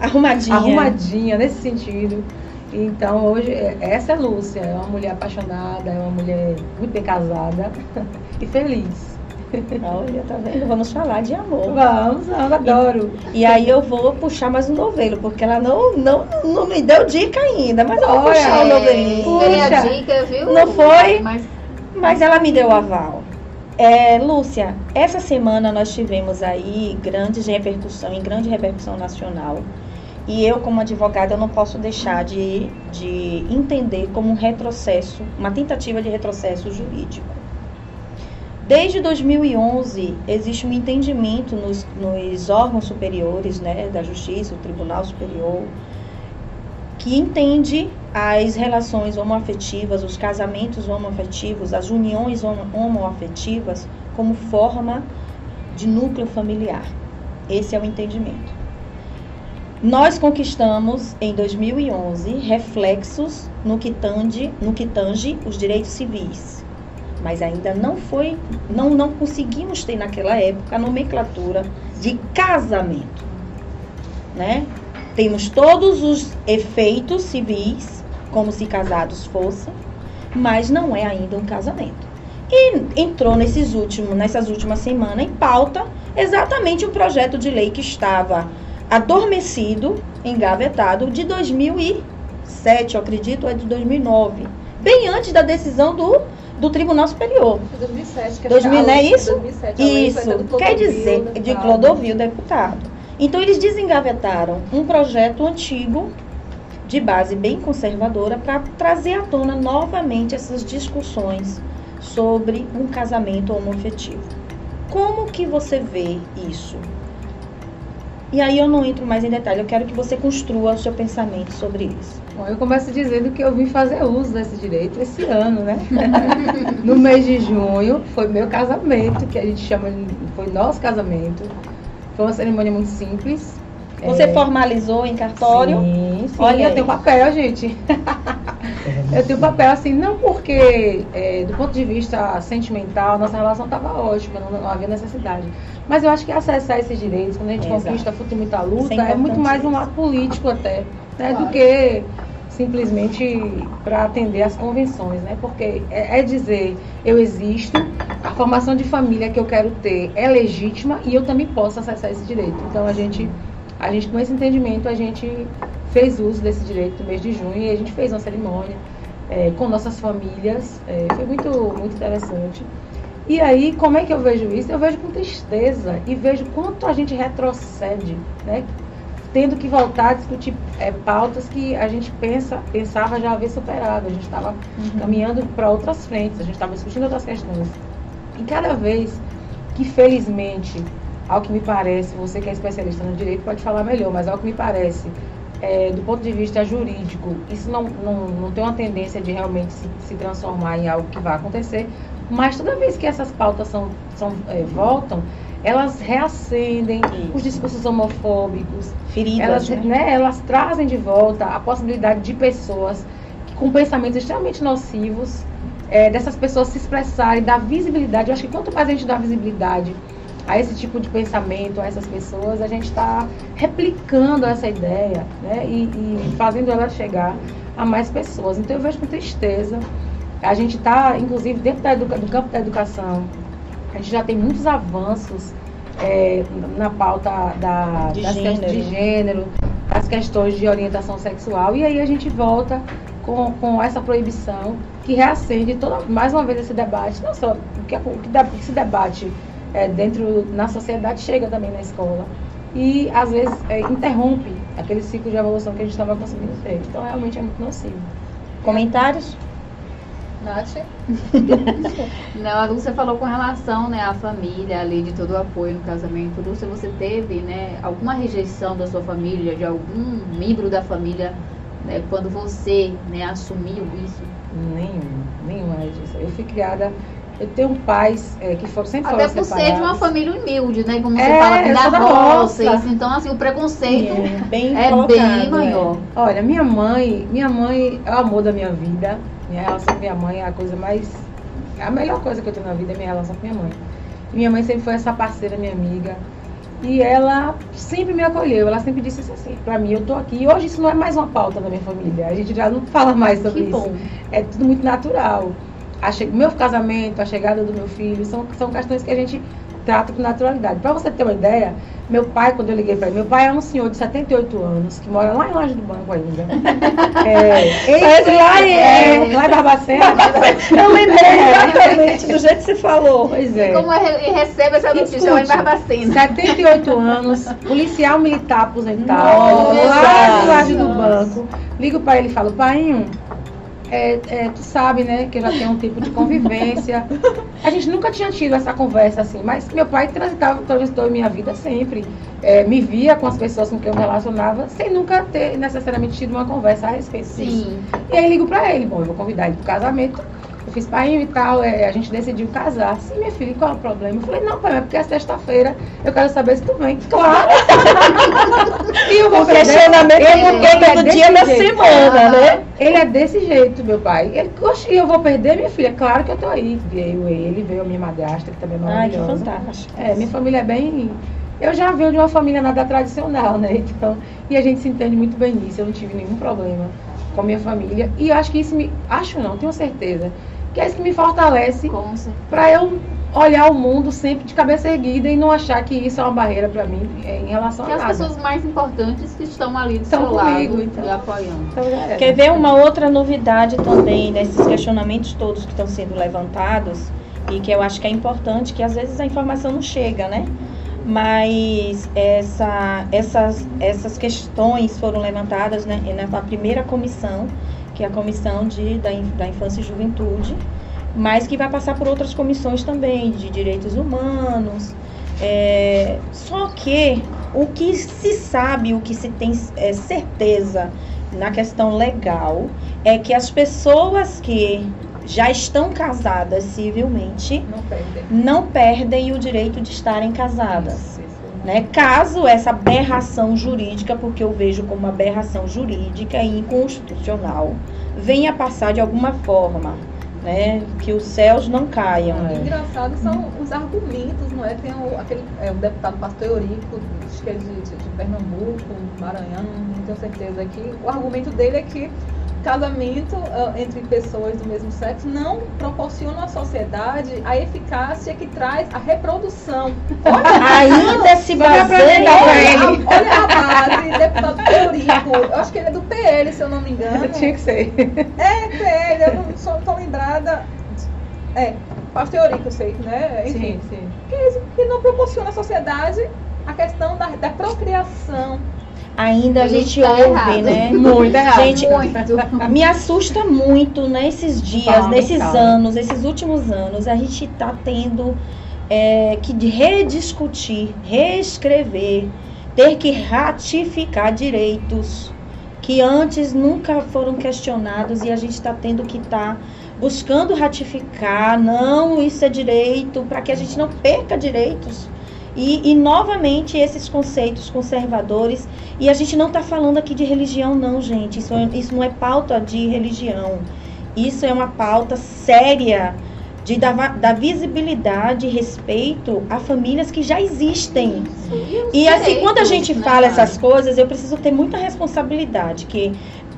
arrumadinha. arrumadinha nesse sentido. Então hoje é- essa é Lúcia, é uma mulher apaixonada, é uma mulher muito bem casada e feliz. Olha, tá vendo? Vamos falar de amor. Vamos, vamos, adoro. E aí eu vou puxar mais um novelo, porque ela não, não, não me deu dica ainda, mas eu vou Olha, puxar o novelinho. Dei a Puxa. dica, viu? Não foi? Mas Mas ela me deu o aval. É, Lúcia, essa semana nós tivemos aí grandes repercussão, em grande repercussão nacional. E eu, como advogada, eu não posso deixar de, de entender como um retrocesso, uma tentativa de retrocesso jurídico. Desde 2011, existe um entendimento nos, nos órgãos superiores né, da Justiça, o Tribunal Superior, que entende as relações homoafetivas, os casamentos homoafetivos, as uniões homo- homoafetivas como forma de núcleo familiar. Esse é o entendimento. Nós conquistamos em 2011 reflexos no que tange, no que tange os direitos civis, mas ainda não foi, não, não conseguimos ter naquela época a nomenclatura de casamento, né? Temos todos os efeitos civis, como se casados fossem, mas não é ainda um casamento. E entrou nesses últimos, nessas últimas semanas em pauta exatamente um projeto de lei que estava adormecido, engavetado, de 2007, eu acredito, é de 2009, bem antes da decisão do, do Tribunal Superior. Foi 2007. Que 2000, acho que não é isso? 2007, a lei foi Isso, quer dizer, né, de. Clodovil, deputado. Então, eles desengavetaram um projeto antigo, de base bem conservadora, para trazer à tona novamente essas discussões sobre um casamento homoafetivo. Como que você vê isso? E aí eu não entro mais em detalhe, eu quero que você construa o seu pensamento sobre isso. Bom, eu começo dizendo que eu vim fazer uso desse direito esse ano, né? no mês de junho foi meu casamento, que a gente chama de, foi nosso casamento. Foi uma cerimônia muito simples. Você É, formalizou em cartório? Sim, sim. Olha eu aí. tenho papel, gente. Eu tenho papel assim, não porque, é, do ponto de vista sentimental, nossa relação estava ótima, não, não havia necessidade. Mas eu acho que acessar esses direitos, quando a gente Exato. conquista fruto e muita luta, é é muito mais um lado político até, né, do que simplesmente para atender às convenções, né? Porque é, é dizer, eu existo, a formação de família que eu quero ter é legítima e eu também posso acessar esse direito. Então a gente, a gente com esse entendimento, a gente fez uso desse direito no mês de junho e a gente fez uma cerimônia é, com nossas famílias. é, foi muito, muito interessante. E aí, como é que eu vejo isso? Eu vejo com tristeza e vejo quanto a gente retrocede, né? Tendo que voltar a discutir é, pautas que a gente pensa, pensava já haver superado. A gente estava caminhando para outras frentes, a gente estava discutindo outras questões. E cada vez que, felizmente, ao que me parece, você que é especialista no direito pode falar melhor, mas ao que me parece, é, do ponto de vista jurídico, isso não, não, não tem uma tendência de realmente se, se transformar em algo que vai acontecer, mas toda vez que essas pautas são, são, é, voltam, elas reacendem Isso. os discursos homofóbicos, Feridas, elas, né? né, elas trazem de volta a possibilidade de pessoas com pensamentos extremamente nocivos, é, dessas pessoas se expressarem, dar visibilidade. Eu acho que quanto mais a gente dá visibilidade a esse tipo de pensamento, a essas pessoas, a gente está replicando essa ideia né, e, e fazendo ela chegar a mais pessoas. Então eu vejo com tristeza. A gente está, inclusive, dentro da do campo da educação, a gente já tem muitos avanços é, na pauta da, De das gênero. questões de gênero, das questões de orientação sexual, e aí a gente volta com, com essa proibição que reacende toda, mais uma vez esse debate, não só o que, o que esse debate é, dentro na sociedade chega também na escola e às vezes é, interrompe aquele ciclo de evolução que a gente estava conseguindo ter. Então realmente é muito nocivo. Comentários? Nath? Não, a Lúcia falou com relação né, à família, a lei de todo o apoio no casamento. Lúcia, você teve né, alguma rejeição da sua família, de algum membro da família, né, quando você né, assumiu isso? Nenhum, nenhuma disso. Eu fui criada, eu tenho pais é, que foram, sempre Até foram por ser de uma separados. família humilde, né? Como você É, fala, eu da roça. isso. Então, assim, o preconceito Bem é colocado, bem maior. Olha, minha mãe, minha mãe é o amor da minha vida. Minha relação com minha mãe é a coisa mais. A melhor coisa que eu tenho na vida é minha relação com minha mãe. E minha mãe sempre foi essa parceira, minha amiga. E ela sempre me acolheu. Ela sempre disse assim, pra mim, eu tô aqui. E hoje isso não é mais uma pauta da minha família. A gente já não fala mais sobre Que isso. bom. É tudo muito natural. A che... Meu casamento, a chegada do meu filho, são, são questões que a gente trata com naturalidade. Para você ter uma ideia, meu pai, quando eu liguei para ele, meu pai é um senhor de 78 anos, que mora lá em Laje do Banco ainda. É, ele, Parece lá em- é, lá em Barbacena. Eu lembrei exatamente do jeito que você falou. Pois é. Como eu re- recebo essa notícia lá em Barbacena? 78 anos, policial militar aposentado, Nossa! lá do lado do banco. Ligo para ele e falo, pai, é, é, tu sabe, né, que eu já tenho um tipo de convivência. A gente nunca tinha tido essa conversa assim, mas meu pai transitava, transitou em minha vida sempre. É, me via com as pessoas com quem eu me relacionava, sem nunca ter necessariamente tido uma conversa a respeito disso. Sim. E aí ligo pra ele, bom, eu vou convidar ele pro casamento. Fiz pai e tal, é, a gente decidiu casar. Sim, minha filha, qual é o problema? Eu falei, não, pai, é porque é sexta-feira, eu quero saber se tu vem. Claro! e eu vou O questionamento é ele, ele é todo dia da jeito. semana, né? Ele é desse jeito, meu pai. Ele, oxe, eu vou perder, minha filha? Claro que eu tô aí. Veio ele, veio a minha madrasta, que também é Ai, que maravilhosa. fantástico. É, minha família é bem. Eu já venho de uma família nada tradicional, né? Então, e a gente se entende muito bem nisso. Eu não tive nenhum problema com a minha família. E acho que isso me. Acho não, tenho certeza. Que é isso que me fortalece certeza. para eu olhar o mundo sempre de cabeça erguida e não achar que isso é uma barreira para mim é, em relação Que a as nada. pessoas mais importantes que estão ali do Estão seu comigo, lado então. e apoiando. Então, era. Quer ver uma outra novidade também nesses questionamentos todos que estão sendo levantados e que eu acho que é importante, que às vezes a informação não chega, né? Mas essa, essas, essas questões foram levantadas né, na primeira comissão, que é a comissão de, da, da infância e juventude, mas que vai passar por outras comissões também, de direitos humanos. É, só que o que se sabe, o que se tem é, certeza na questão legal é que as pessoas que já estão casadas civilmente Não perde. não perdem o direito de estarem casadas. Né? Caso essa aberração jurídica, porque eu vejo como uma aberração jurídica e inconstitucional, venha passar de alguma forma, né? que os céus não caiam. É. Engraçado são os argumentos, não é? Tem o, aquele, é, o deputado Pastor Eurico, acho que é de, de, de Pernambuco, Maranhão, não tenho certeza aqui. O argumento dele é que casamento ah, entre pessoas do mesmo sexo não proporciona à sociedade a eficácia que traz a reprodução. Ainda se baseia. Olha, olha a base, deputado Eurico, eu acho que ele é do PL, se eu não me engano. Tinha que ser. É, PL, eu não sou tão lembrada. É, pastor Eurico, eu sei, né? Enfim, Sim, sim. que, que não proporciona à sociedade a questão da, da procriação. Ainda a gente está ouve, errado. né? Muito errado. Gente, Muito. Me assusta muito nesses dias, Fala, nesses fala. anos, esses últimos anos, a gente está tendo é, que rediscutir, reescrever, ter que ratificar direitos que antes nunca foram questionados e a gente está tendo que estar buscando ratificar, não, isso é direito, para que a gente não perca direitos. E, e, novamente esses conceitos conservadores e a gente não está falando aqui de religião, não, gente. Isso, é- isso não é pauta de religião. Isso é uma pauta séria de dar, dar visibilidade e respeito a famílias que já existem. E assim, quando a gente né, fala essas coisas, eu preciso ter muita responsabilidade, que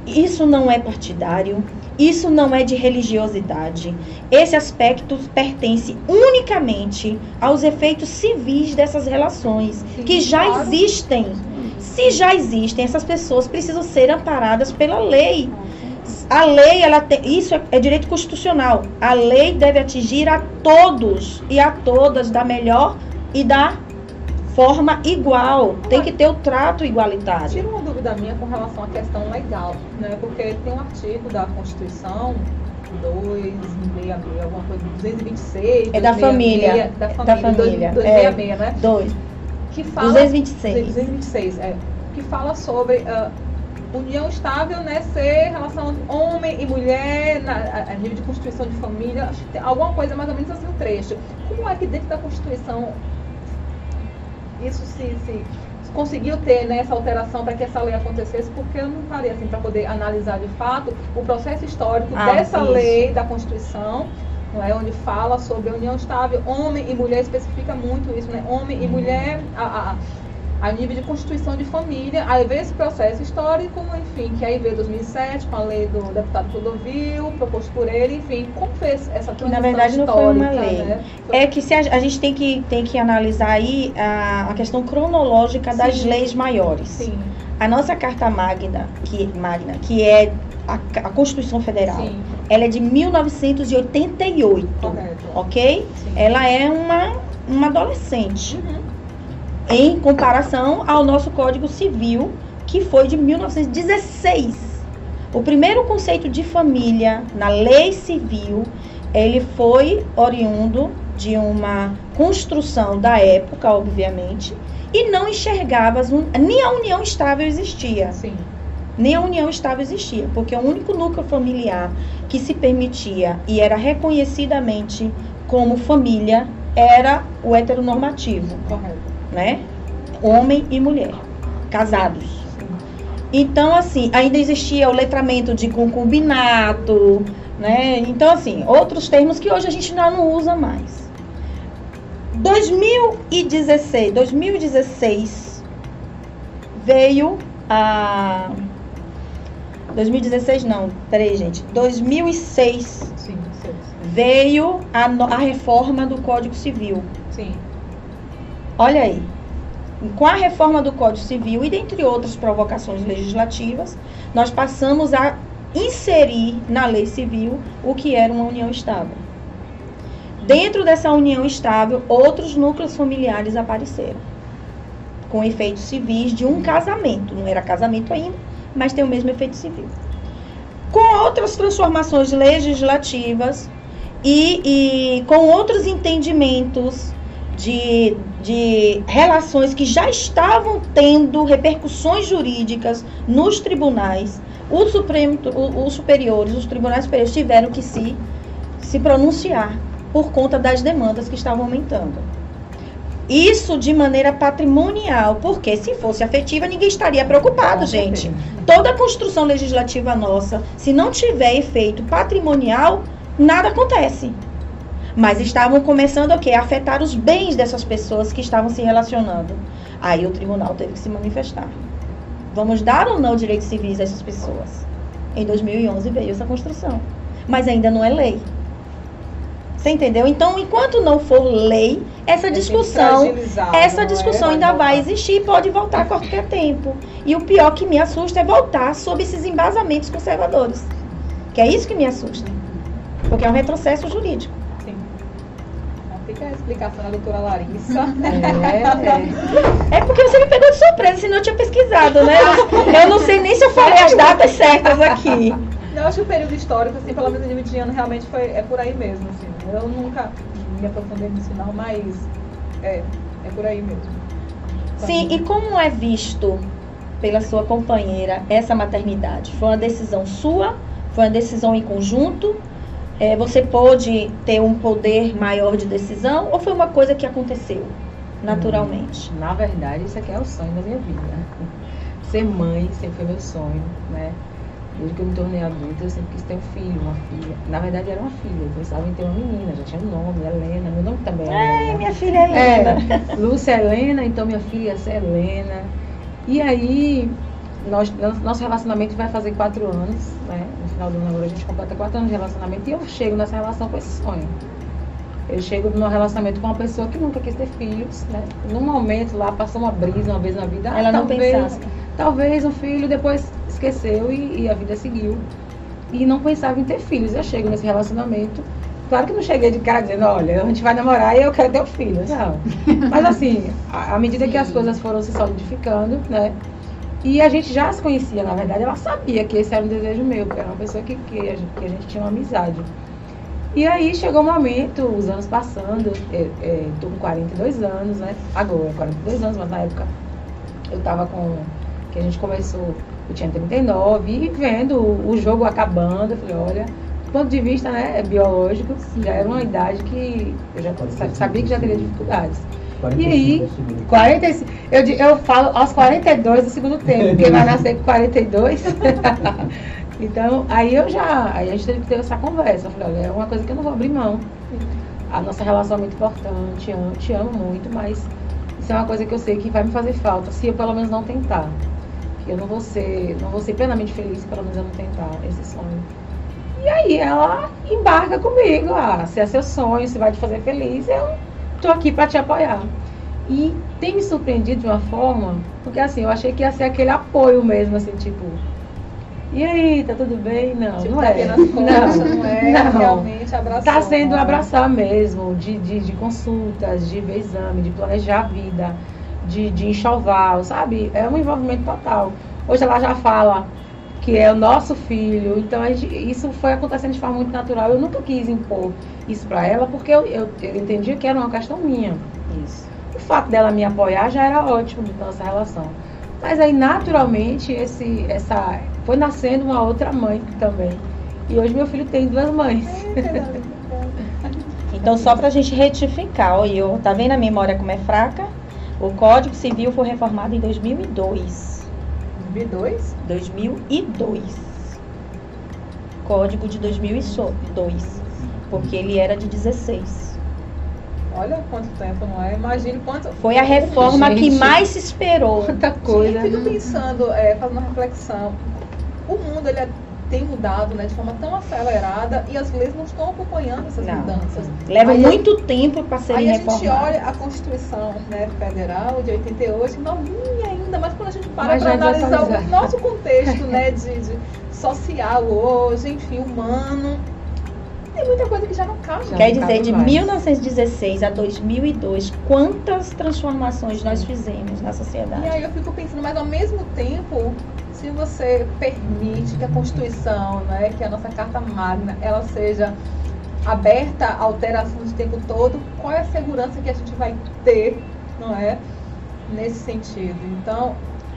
isso não é partidário, isso não é de religiosidade. Esse aspecto pertence unicamente aos efeitos civis dessas relações, Sim, que já claro. existem. Se já existem, essas pessoas precisam ser amparadas pela lei. A lei, ela tem, isso é, é direito constitucional. A lei deve atingir a todos e a todas da melhor e da forma igual. Tem que ter o trato igualitário. Tira uma dúvida minha com relação à questão legal, né? Porque tem um artigo da Constituição 266, alguma coisa, 226. É da 266, família. Da É família, da família, 266, né? Dois. Que fala 226. 226, é. Que fala sobre ah, união estável, né? Ser relação homem e mulher, na, a, nível de constituição de família. Acho que tem alguma coisa mais ou menos assim, um trecho. Como é que dentro da Constituição isso se, se conseguiu ter né, essa alteração para que essa lei acontecesse? Porque eu não parei assim para poder analisar de fato o processo histórico Ah, dessa isso. lei da Constituição. Não é, onde fala sobre a união estável, homem e mulher, especifica muito isso, né? Homem e mulher, a, a, a nível de constituição de família, aí veio esse processo histórico, enfim, que aí veio 2007 com a lei do deputado Clodovil, proposto por ele, enfim, como fez essa transição verdade, não foi uma lei. né? Foi- É que se a, a gente tem que, tem que analisar aí a, a questão cronológica das Sim. leis maiores. Sim, A nossa Carta Magna, que, magna, que é a, a Constituição Federal, sim, ela é de 1988, correto. ok? Sim. Ela é uma, uma adolescente. Uhum. Em comparação ao nosso Código Civil, que foi de 1916. O primeiro conceito de família na lei civil, ele foi oriundo de uma construção da época, obviamente, e não enxergava, nem a união estável existia Sim, nem a união estável existia, porque o único núcleo familiar que se permitia e era reconhecidamente como família era o heteronormativo, correto. Né? Homem e mulher, casados. Então, assim, ainda existia o letramento de concubinato, né? Então, assim, outros termos que hoje a gente já não usa mais. 2016, 2016 veio a 2016 não, peraí, gente. 2006 Sim, sim, veio a, a reforma do Código Civil. sim. Olha aí. Com a reforma do Código Civil e dentre outras provocações legislativas, nós passamos a inserir na lei civil o que era uma união estável. Dentro dessa união estável, outros núcleos familiares apareceram, com efeitos civis de um casamento. Não era casamento ainda, mas tem o mesmo efeito civil. Com outras transformações legislativas e, e com outros entendimentos de, de relações que já estavam tendo repercussões jurídicas nos tribunais, o Supremo, os superiores, os tribunais superiores tiveram que se, se pronunciar por conta das demandas que estavam aumentando. Isso de maneira patrimonial, porque se fosse afetiva, ninguém estaria preocupado, Com gente. Toda a construção legislativa nossa, se não tiver efeito patrimonial, nada acontece. Mas estavam começando o quê? A afetar os bens dessas pessoas que estavam se relacionando. Aí o tribunal teve que se manifestar. Vamos dar ou não direitos civis a essas pessoas? Em 2011 veio essa construção. Mas ainda não é lei. Você entendeu? Então, enquanto não for lei, essa É discussão essa é? discussão ainda vai voltar. existir e pode voltar a qualquer tempo. E o pior que me assusta é voltar sob esses embasamentos conservadores. Que é isso que me assusta. Porque é um retrocesso jurídico. Fica a explicação da doutora Larissa. É porque você me pegou de surpresa, senão eu tinha pesquisado, né? Eu não sei nem se eu falei as datas certas aqui. Eu acho que o período histórico, assim, pelo menos de ano, realmente foi, é por aí mesmo, assim. Eu nunca me aprofundei nisso não, mas é, é por aí mesmo. Sim, e como é visto pela sua companheira essa maternidade? Foi uma decisão sua? Foi uma decisão em conjunto? É, você pôde ter um poder maior de decisão? Ou foi uma coisa que aconteceu naturalmente? Na verdade, isso aqui é o sonho da minha vida. Ser mãe sempre foi meu sonho, né? Desde que eu me tornei adulta, eu sempre quis ter um filho, uma filha. Na verdade, era uma filha. Eu pensava em ter uma menina, já tinha um nome, Helena. Meu nome também é Ai, Helena. minha filha é linda. É, Lúcia Helena, então minha filha ia ser Helena. E aí, nós, nosso relacionamento vai fazer quatro anos, né? No final do ano agora a gente completa quatro anos de relacionamento e eu chego nessa relação com esse sonho. Eu chego no meu relacionamento com uma pessoa que nunca quis ter filhos, né? Num momento lá, passou uma brisa uma vez na vida. Ela não pensava. Talvez um filho, depois esqueceu e, e a vida seguiu. E não pensava em ter filhos. Eu chego nesse relacionamento. Claro que não cheguei de cara dizendo, olha, a gente vai namorar e eu quero ter um filho. Não. Mas assim, à à medida que as coisas foram se solidificando, né? E a gente já se conhecia, na verdade, ela sabia que esse era um desejo meu, porque era uma pessoa que, que, a, gente, que a gente tinha uma amizade. E aí chegou o momento, os anos passando, eu, eu tô com 42 anos, né? Agora, 42 anos, mas na época eu tava com. que a gente começou, eu tinha 39, e vendo o, jogo acabando, eu falei, olha, do ponto de vista né, biológico, já era uma idade que eu já sa- sabia que já teria dificuldades. E aí, 45, eu, eu falo aos 42 do segundo tempo, porque vai nascer com 42. então, aí eu já, aí a gente teve que ter essa conversa. Eu falei, olha, é uma coisa que eu não vou abrir mão. A nossa relação é muito importante, eu te amo muito, mas isso é uma coisa que eu sei que vai me fazer falta, se eu pelo menos não tentar. Eu não vou ser, não vou ser plenamente feliz se pelo menos eu não tentar esse sonho. E aí ela embarca comigo, ah, se é seu sonho, se vai te fazer feliz, eu tô aqui para te apoiar. E tem me surpreendido de uma forma, porque assim, eu achei que ia ser aquele apoio mesmo, assim, tipo, e aí, tá tudo bem? Não, Tipo, não tá é. costas, não, é não. realmente abraçar. Tá sendo abraçar mesmo, de, de, de consultas, de ver exame, de planejar a vida, de, de enxoval, sabe? É um envolvimento total. Hoje ela já fala que é o nosso filho, então a gente- isso foi acontecendo de forma muito natural. Eu nunca quis impor isso pra ela, porque eu, eu, eu entendia que era uma questão minha. Isso. O fato dela me apoiar já era ótimo de nossa relação. Mas aí, naturalmente, esse, essa, foi nascendo uma outra mãe também. E hoje meu filho tem duas mães. Então, só pra gente retificar, eu, tá vendo a memória como é fraca? O Código Civil foi reformado em 2002. B2? 2002. Código de 2002. Porque ele era de 16. Olha quanto tempo, não é? Imagine quanto. Foi a reforma que Gente. mais se esperou. Sim, coisa. eu fico pensando, é, fazendo uma reflexão. O mundo ele é- tem mudado né, de forma tão acelerada e as leis não estão acompanhando essas Não. mudanças. Leva Aí- muito tempo para serem Aí a gente reformadas. olha a Constituição né, Federal de 88, novinha ainda, mas quando a gente para para já analisar o nosso contexto né, de, de social hoje, enfim, humano, tem muita coisa que já não cabe. Já Quer não dizer, de mais. 1916 a 2002, quantas transformações nós fizemos na E sociedade? aí eu fico pensando, mas ao mesmo tempo, se você permite que a Constituição, né, que é a nossa Carta Magna, ela seja aberta a alterações o tempo todo, qual é a segurança que a gente vai ter, não é, nesse sentido? Então,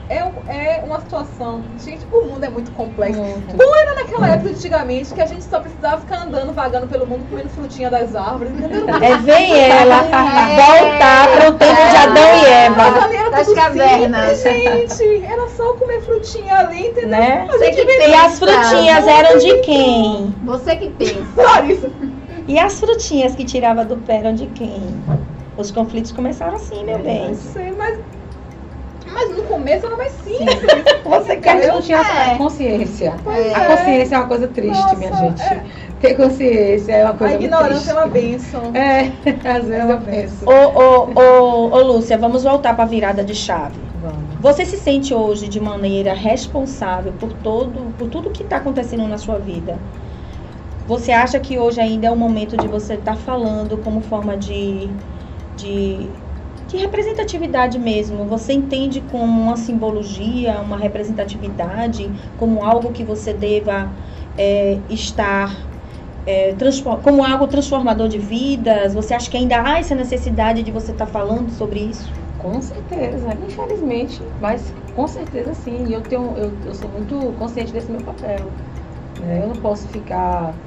é, é uma situação, gente, o mundo é muito complexo. Muito. Bom era naquela época, antigamente, que a gente só precisava ficar andando, vagando pelo mundo, comendo frutinha das árvores, entendeu? É, vem ela voltar para o tempo de Adão e Mas Eva, Das cavernas. simples, gente. Era só comer frutinha ali, entendeu? né? Gente que E as frutinhas eram de quem? Você que pensa. Larissa. E as frutinhas que tirava do pé eram de quem? Os conflitos começaram assim, meu bem. Não sei, mas. Mas no começo era mais simples. Você a gente quer não tinha É. consciência. É. A consciência é uma coisa triste, Nossa, minha gente. é. Ter consciência é uma A coisa muito ignorância é triste. uma bênção. É, às vezes eu penso. Ô, ô, ô, ô, Lúcia, vamos voltar para a virada de chave. Vamos. Você se sente hoje de maneira responsável por todo, por tudo que está acontecendo na sua vida? Você acha que hoje ainda é o momento de você estar falando como forma de, de, de representatividade mesmo? Você entende como uma simbologia, uma representatividade, como algo que você deva é, estar é, como algo transformador de vidas? Você acha que ainda há essa necessidade de você estar falando sobre isso? Com certeza, infelizmente, mas com certeza sim. Eu tenho, eu, eu sou muito consciente desse meu papel. né? Eu não posso ficar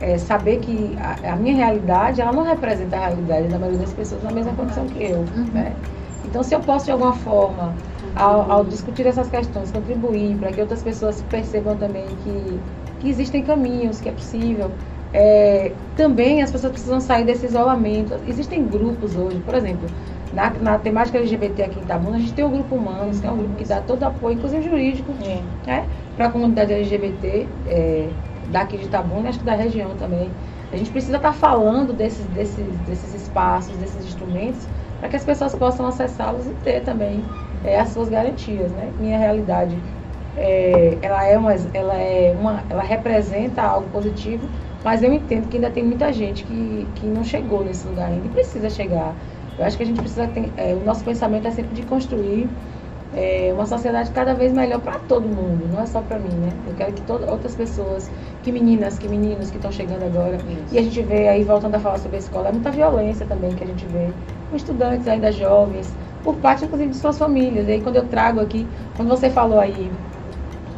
é, saber que a, a minha realidade ela não representa a realidade da maioria das pessoas na mesma condição que eu. Uhum. né? Então, se eu posso de alguma forma ao, ao discutir essas questões, contribuir para que outras pessoas percebam também que, que existem caminhos, que é possível. É, também as pessoas precisam sair desse isolamento. Existem grupos hoje, por exemplo, na, na temática LGBT aqui em Itabuna, a gente tem o Grupo Humanos, que é um grupo que dá todo apoio, inclusive jurídico, É. né, para a comunidade LGBT é, daqui de Itabuna e acho que da região também. A gente precisa estar falando desses, desses, desses espaços, desses instrumentos, para que as pessoas possam acessá-los e ter também é, as suas garantias. Né? Minha realidade, é, ela, é uma, ela, é uma, ela representa algo positivo, mas eu entendo que ainda tem muita gente que, que não chegou nesse lugar ainda e precisa chegar. Eu acho que a gente precisa ter, é, o nosso pensamento é sempre de construir é, uma sociedade cada vez melhor para todo mundo, não é só para mim, né? Eu quero que todas outras pessoas, que meninas, que meninos que estão chegando agora, e a gente vê aí, voltando a falar sobre a escola, é muita violência também que a gente vê com estudantes ainda jovens, por parte, inclusive, de suas famílias. E aí, quando eu trago aqui, quando você falou aí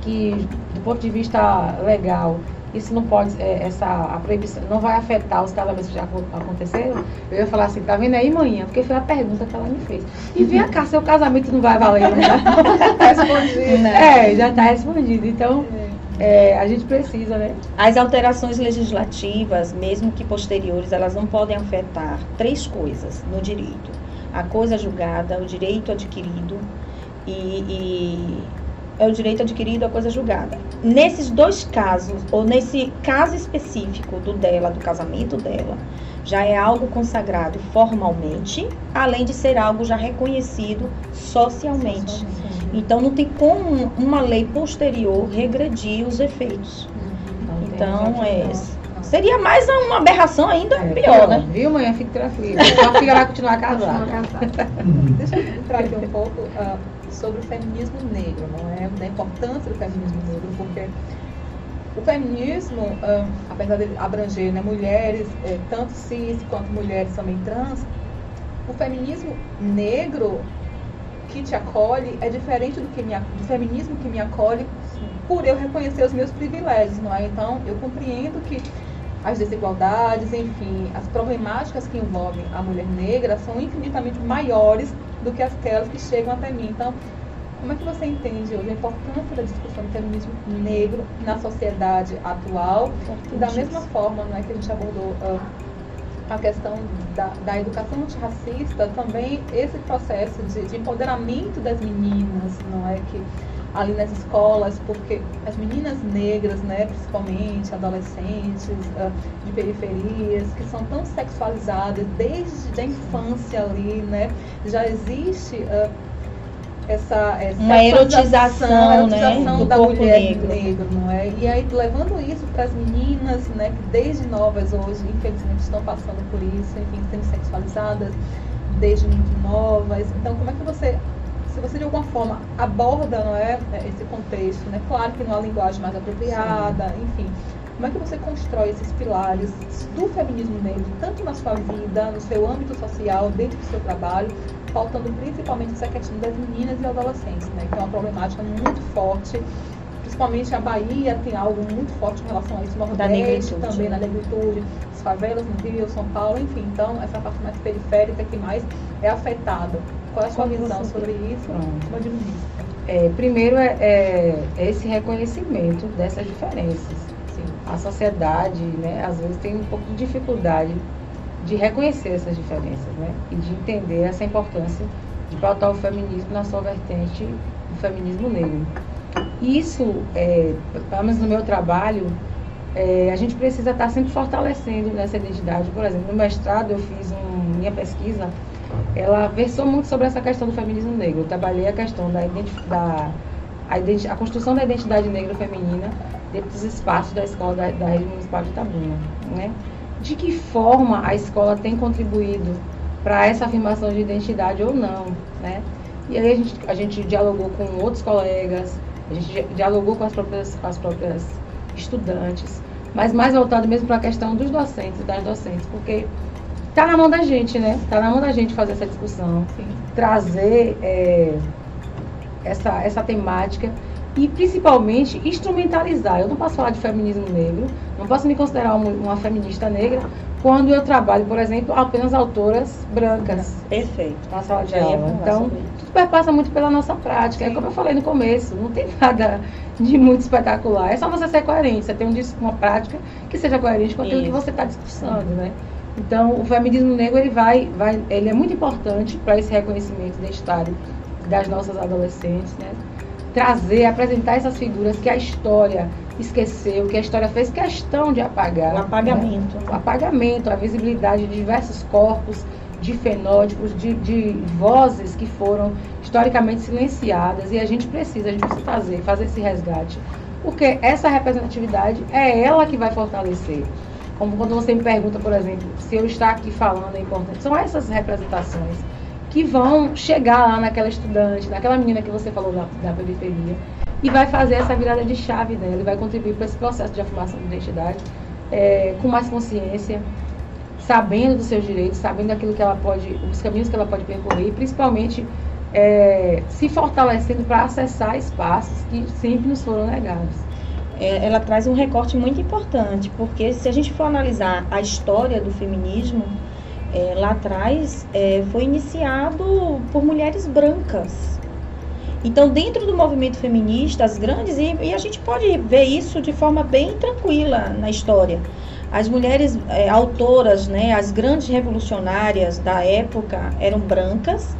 que, do ponto de vista legal, isso não pode, é, essa a proibição não vai afetar os casamentos que já acon- aconteceram, eu ia falar assim, tá vendo aí, manhã? Porque foi a pergunta que ela me fez. E vem cá, seu casamento não vai valer, né? Respondi. É, já está respondido. Então, é, a gente precisa, né? As alterações legislativas, mesmo que posteriores, elas não podem afetar três coisas no direito: a coisa julgada, o direito adquirido e, e é o direito adquirido, a coisa julgada. Nesses dois casos, ou nesse caso específico do dela, do casamento dela, já é algo consagrado formalmente, além de ser algo já reconhecido socialmente. Então não tem como uma lei posterior regredir os efeitos. Então é seria mais uma aberração ainda É, pior, né? Viu, manhã? Fique tranquila. Sua filha vai continuar casada. Deixa eu entrar aqui um pouco ah, sobre o feminismo negro, não é? Da importância do feminismo negro, porque o feminismo, ah, apesar de abranger né, mulheres, eh, tanto cis quanto mulheres também trans, o feminismo negro que te acolhe é diferente do, que me, do feminismo que me acolhe por eu reconhecer os meus privilégios, não é? Então, eu compreendo que as desigualdades, enfim, as problemáticas que envolvem a mulher negra são infinitamente maiores do que aquelas que chegam até mim. Então, como é que você entende hoje a importância da discussão do feminismo negro na sociedade atual? E da mesma forma, não é que a gente abordou ah, a questão da, da educação antirracista, também esse processo de, de empoderamento das meninas, não é que ali nas escolas, porque as meninas negras, né, principalmente adolescentes ah, de periferias, que são tão sexualizadas desde a infância ali, né, já existe ah, essa, essa Uma erotização, né, erotização do da mulher negro. negro, não é? E aí levando isso para as meninas, né, que desde novas hoje, infelizmente, estão passando por isso, enfim, sendo sexualizadas desde muito novas. Então, como é que você, se você de alguma forma aborda, não é, esse contexto, né? Claro que numa linguagem mais apropriada, enfim. Como é que você constrói esses pilares do feminismo negro, tanto na sua vida, no seu âmbito social, dentro do seu trabalho, faltando principalmente essa questão das meninas e adolescentes, né? Que é uma problemática muito forte. Principalmente a Bahia tem algo muito forte em relação a isso, Nordeste também, na negritude, as favelas no Rio, São Paulo, enfim. Então, essa parte mais periférica que mais é afetada. Qual é a sua visão sobre isso? Pronto. É, primeiro é, é- é esse reconhecimento dessas diferenças. Sim. A sociedade, né, às vezes tem um pouco de dificuldade de reconhecer essas diferenças, né, e de entender essa importância de pautar o feminismo na sua vertente do feminismo negro. Isso, é, pelo menos no meu trabalho, é, a gente precisa estar sempre fortalecendo nessa identidade. Por exemplo, no mestrado eu fiz um, minha pesquisa, ela versou muito sobre essa questão do feminismo negro. Eu trabalhei a questão da, da a, a construção da identidade negra feminina dentro dos espaços da escola da, da rede municipal de Itabuna, né? De que forma a escola tem contribuído para essa afirmação de identidade ou não, né? E aí a gente, a gente dialogou com outros colegas, a gente di- dialogou com as próprias, com as próprias estudantes, mas mais voltado mesmo para a questão dos docentes e das docentes, porque tá na mão da gente, né? Tá na mão da gente fazer essa discussão, Sim. trazer é, essa, essa temática e principalmente instrumentalizar. Eu não posso falar de feminismo negro, não posso me considerar uma, uma feminista negra quando eu trabalho, por exemplo, apenas autoras brancas Perfeito. na sala de ia aula. Então, tudo perpassa muito pela nossa prática. É como eu falei no começo, não tem nada de muito espetacular. É só você ser coerente, você tem um uma prática que seja coerente com aquilo que Isso. você está discursando, né? Então, o feminismo negro ele vai, vai, ele é muito importante para esse reconhecimento identitário das nossas adolescentes, né? Trazer, apresentar essas figuras que a história esqueceu, que a história fez questão de apagar. O né? apagamento. o apagamento, a visibilidade de diversos corpos, de fenótipos, de, de vozes que foram historicamente silenciadas e a gente precisa, a gente precisa fazer, fazer esse resgate. Porque essa representatividade é ela que vai fortalecer. Como quando você me pergunta, por exemplo, se eu estar aqui falando é importante. São essas representações que vão chegar lá naquela estudante, naquela menina que você falou da, da periferia, e vai fazer essa virada de chave dela, e vai contribuir para esse processo de afirmação de identidade é, com mais consciência, sabendo dos seus direitos, sabendo aquilo que ela pode, os caminhos que ela pode percorrer, e principalmente é, se fortalecendo para acessar espaços que sempre nos foram negados. É, ela traz um recorte muito importante, porque se a gente for analisar a história do feminismo, é, lá atrás é, foi iniciado por mulheres brancas. Então, dentro do movimento feminista, as grandes, e, e a gente pode ver isso de forma bem tranquila na história. As mulheres é, autoras, né, as grandes revolucionárias da época eram brancas,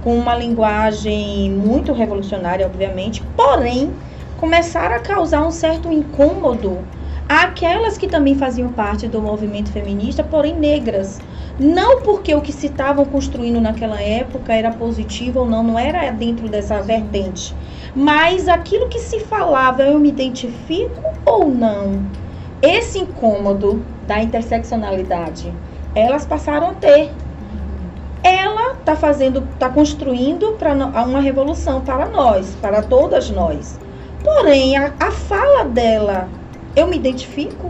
com uma linguagem muito revolucionária, obviamente, porém começaram a causar um certo incômodo àquelas que também faziam parte do movimento feminista, porém negras. Não porque o que se estavam construindo naquela época era positivo ou não, não era dentro dessa vertente. Mas aquilo que se falava, eu me identifico ou não? Esse incômodo da interseccionalidade, elas passaram a ter. Ela está fazendo, está construindo para uma revolução para nós, para todas nós. Porém, a, a fala dela, eu me identifico,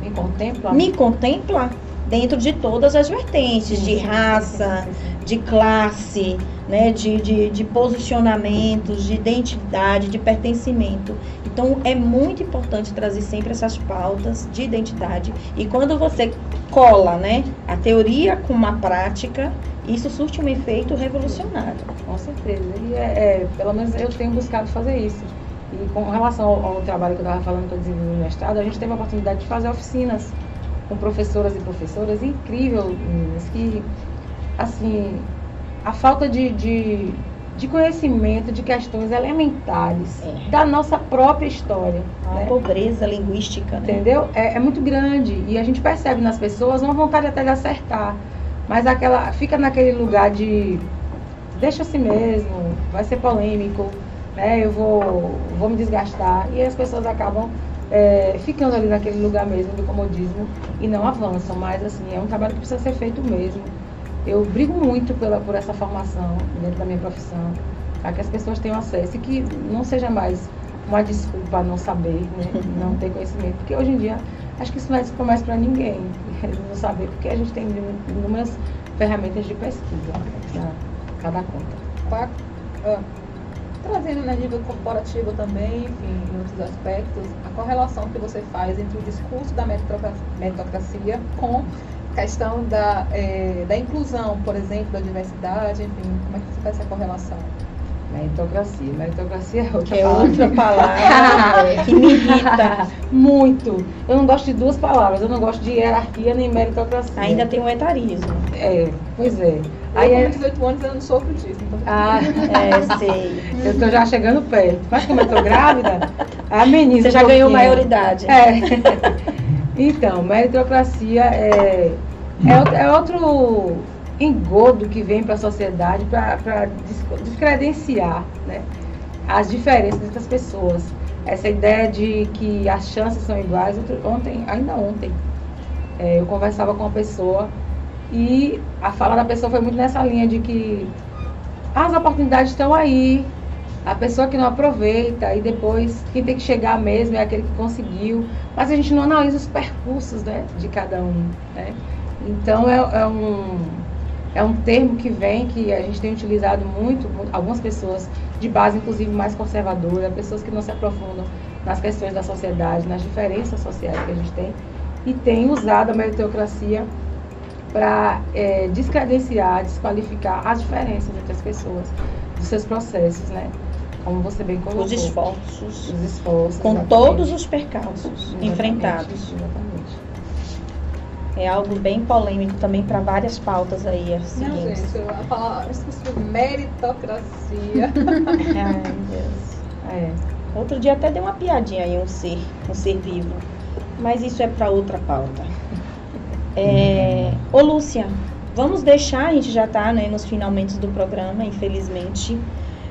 Me contempla? me contempla dentro de todas as vertentes, de raça, de classe, né, de, de, de posicionamentos, de identidade, de pertencimento. Então é muito importante trazer sempre essas pautas de identidade. E quando você cola né, a teoria com uma prática, isso surte um efeito revolucionário. Com certeza. E é, é, pelo menos eu tenho buscado fazer isso. E com relação ao, ao trabalho que eu estava falando que eu desenvolvi no mestrado, a gente teve a oportunidade de fazer oficinas com professoras e professoras incrível, meninas, que, assim, a falta de, de, de conhecimento de questões elementares É. da nossa própria história. A né? pobreza linguística, né? Entendeu? É, é muito grande. E a gente percebe nas pessoas uma vontade até de acertar. Mas aquela fica naquele lugar de deixa assim mesmo, vai ser polêmico, né? Eu vou, vou me desgastar. E as pessoas acabam é, ficando ali naquele lugar mesmo do comodismo e não avançam. Mas assim, é um trabalho que precisa ser feito mesmo. Eu brigo muito pela, por essa formação dentro da minha profissão, para que as pessoas tenham acesso e que não seja mais uma desculpa não saber, né? não ter conhecimento. Porque hoje em dia, acho que isso não é desculpa mais para ninguém, não saber, porque a gente tem inúmeras ferramentas de pesquisa para dar conta. Qua- ah, Trazendo né, nível corporativo também, enfim, em outros aspectos, a correlação que você faz entre o discurso da meritocracia, com a questão da, eh, da inclusão, por exemplo, da diversidade, enfim, como é que você faz essa correlação? Meritocracia. Meritocracia é outra Que é palavra. outra palavra que me irrita. Muito. Eu não gosto de duas palavras. Eu não gosto de hierarquia nem meritocracia. Ainda tem o etarismo. É, pois é. Aí, eu é. com 18 anos eu não sofro disso. Então... Ah, É, sei. eu tô já chegando perto. Mas como eu tô grávida, ameniza Você já um ganhou maioridade. É. Então, meritocracia é, é, outro- é outro engodo que vem para a sociedade para descredenciar né, as diferenças entre as pessoas. Essa ideia de que as chances são iguais. Outro- ontem, ainda ontem, é, eu conversava com uma pessoa e a fala da pessoa foi muito nessa linha de que as oportunidades estão aí, a pessoa que não aproveita e depois quem tem que chegar mesmo é aquele que conseguiu. Mas a gente não analisa os percursos né, de cada um. Né? Então é, é um, é um termo que vem, que a gente tem utilizado muito, algumas pessoas de base, inclusive, mais conservadora, pessoas que não se aprofundam nas questões da sociedade, nas diferenças sociais que a gente tem, e tem usado a meritocracia para é, descredenciar, desqualificar as diferenças entre as pessoas, dos seus processos, né? Como você bem colocou. Os esforços. Os esforços. Com exatamente. todos os percalços Exatamente, enfrentados. Exatamente. É algo bem polêmico também para várias pautas aí as Não, seguintes. gente, eu- a palavra, eu esqueci o meritocracia. Ai, Deus. É. Outro dia até deu uma piadinha aí, um ser, um ser vivo. Mas isso é para outra pauta. É... Ô Lúcia, vamos deixar, a gente já está né, nos finalmente do programa, infelizmente.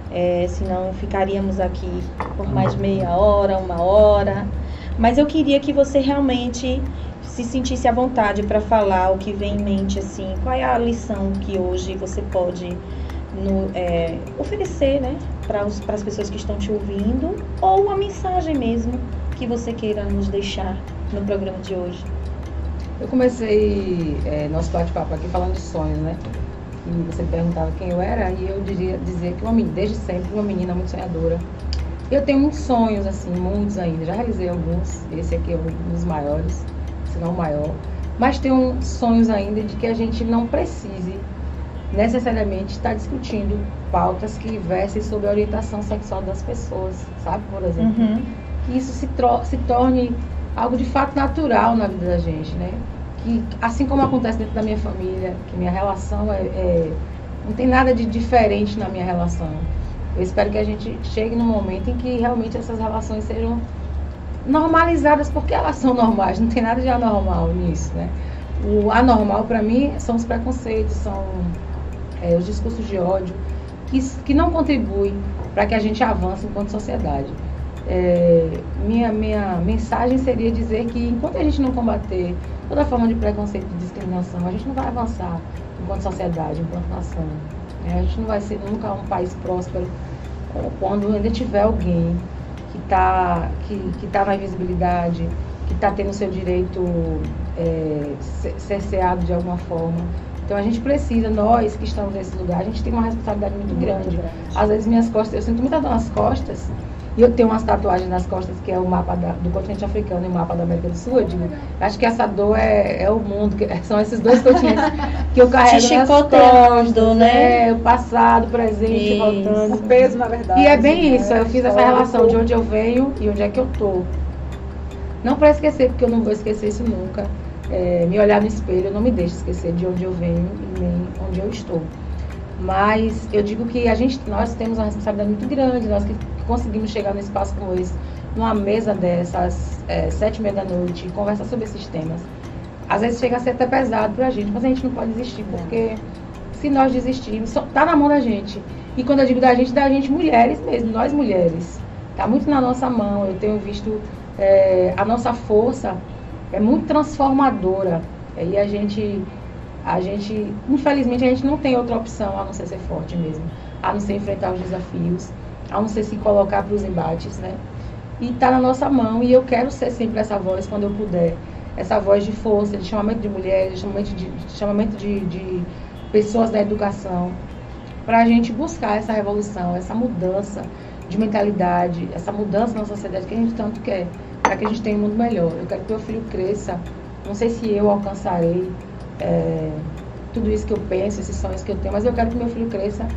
É, senão ficaríamos aqui por mais meia hora, uma hora. Mas eu queria que você realmente se sentisse à vontade para falar o que vem em mente, assim, qual é a lição que hoje você pode no- é, oferecer, né, para as pessoas que estão te ouvindo, ou uma mensagem mesmo que você queira nos deixar no programa de hoje. Eu comecei é, nosso bate-papo aqui falando de sonhos, né? E você perguntava quem eu era, e eu diria dizer que uma menina, desde sempre, uma menina muito sonhadora. Eu tenho muitos sonhos, assim, muitos ainda. Já realizei alguns, esse aqui é um dos maiores, se não o maior. Mas tenho sonhos ainda de que a gente não precise necessariamente estar discutindo pautas que versem sobre a orientação sexual das pessoas, sabe? Por exemplo que isso se, se torne algo de fato natural na vida da gente, né? Que assim como acontece dentro da minha família, que minha relação é, é- não tem nada de diferente na minha relação. Eu espero que a gente chegue num momento em que realmente essas relações sejam normalizadas porque elas são normais, não tem nada de anormal nisso, né? O anormal para mim são os preconceitos, são é, os discursos de ódio que, que não contribuem para que a gente avance enquanto sociedade. É, minha, minha mensagem seria dizer que enquanto a gente não combater toda forma de preconceito e discriminação, a gente não vai avançar enquanto sociedade, enquanto nação. É, a gente não vai ser nunca um país próspero é, quando ainda tiver alguém que está que, que tá na invisibilidade, que está tendo seu direito é, ce- cerceado de alguma forma. Então a gente precisa, nós que estamos nesse lugar, a gente tem uma responsabilidade muito grande. Às vezes minhas costas, eu sinto muita dor nas costas, e eu tenho umas tatuagens nas costas que é o mapa da- do continente africano e o mapa da América do Sul. Eu digo, acho que essa dor é, é o mundo, que- são esses dois continentes que eu carrego Te nas chicoteando, costas, né? É, o passado, o presente, Isso. voltando. O peso, na verdade. E é bem né? isso, eu fiz essa Histórico. relação de onde eu venho e onde é que eu tô. Não para esquecer, porque eu não vou esquecer isso nunca. É, me olhar no espelho, não me deixo esquecer de onde eu venho e nem onde eu estou. Mas eu digo que a gente, nós temos uma responsabilidade muito grande, nós que conseguimos chegar num espaço como esse, numa mesa dessas, é, sete e meia da noite, e conversar sobre esses temas. Às vezes chega a ser até pesado pra gente, mas a gente não pode desistir, porque se nós desistirmos, só, tá na mão da gente. E quando eu digo da gente, da gente mulheres mesmo, nós mulheres. Tá muito na nossa mão. Eu tenho visto é, a nossa força é muito transformadora. E a gente, a gente, infelizmente, a gente não tem outra opção a não ser ser forte mesmo, a não ser enfrentar os desafios, a não ser se colocar para os embates, né? E tá na nossa mão. E eu quero ser sempre essa voz quando eu puder, essa voz de força, de chamamento de mulheres, de chamamento de, de chamamento de, de pessoas da educação, para a gente buscar essa revolução, essa mudança de mentalidade, essa mudança na sociedade que a gente tanto quer, para que a gente tenha um mundo melhor. Eu quero que meu filho cresça. Não sei se eu alcançarei é, tudo isso que eu penso, esses sonhos que eu tenho, mas eu quero que meu filho cresça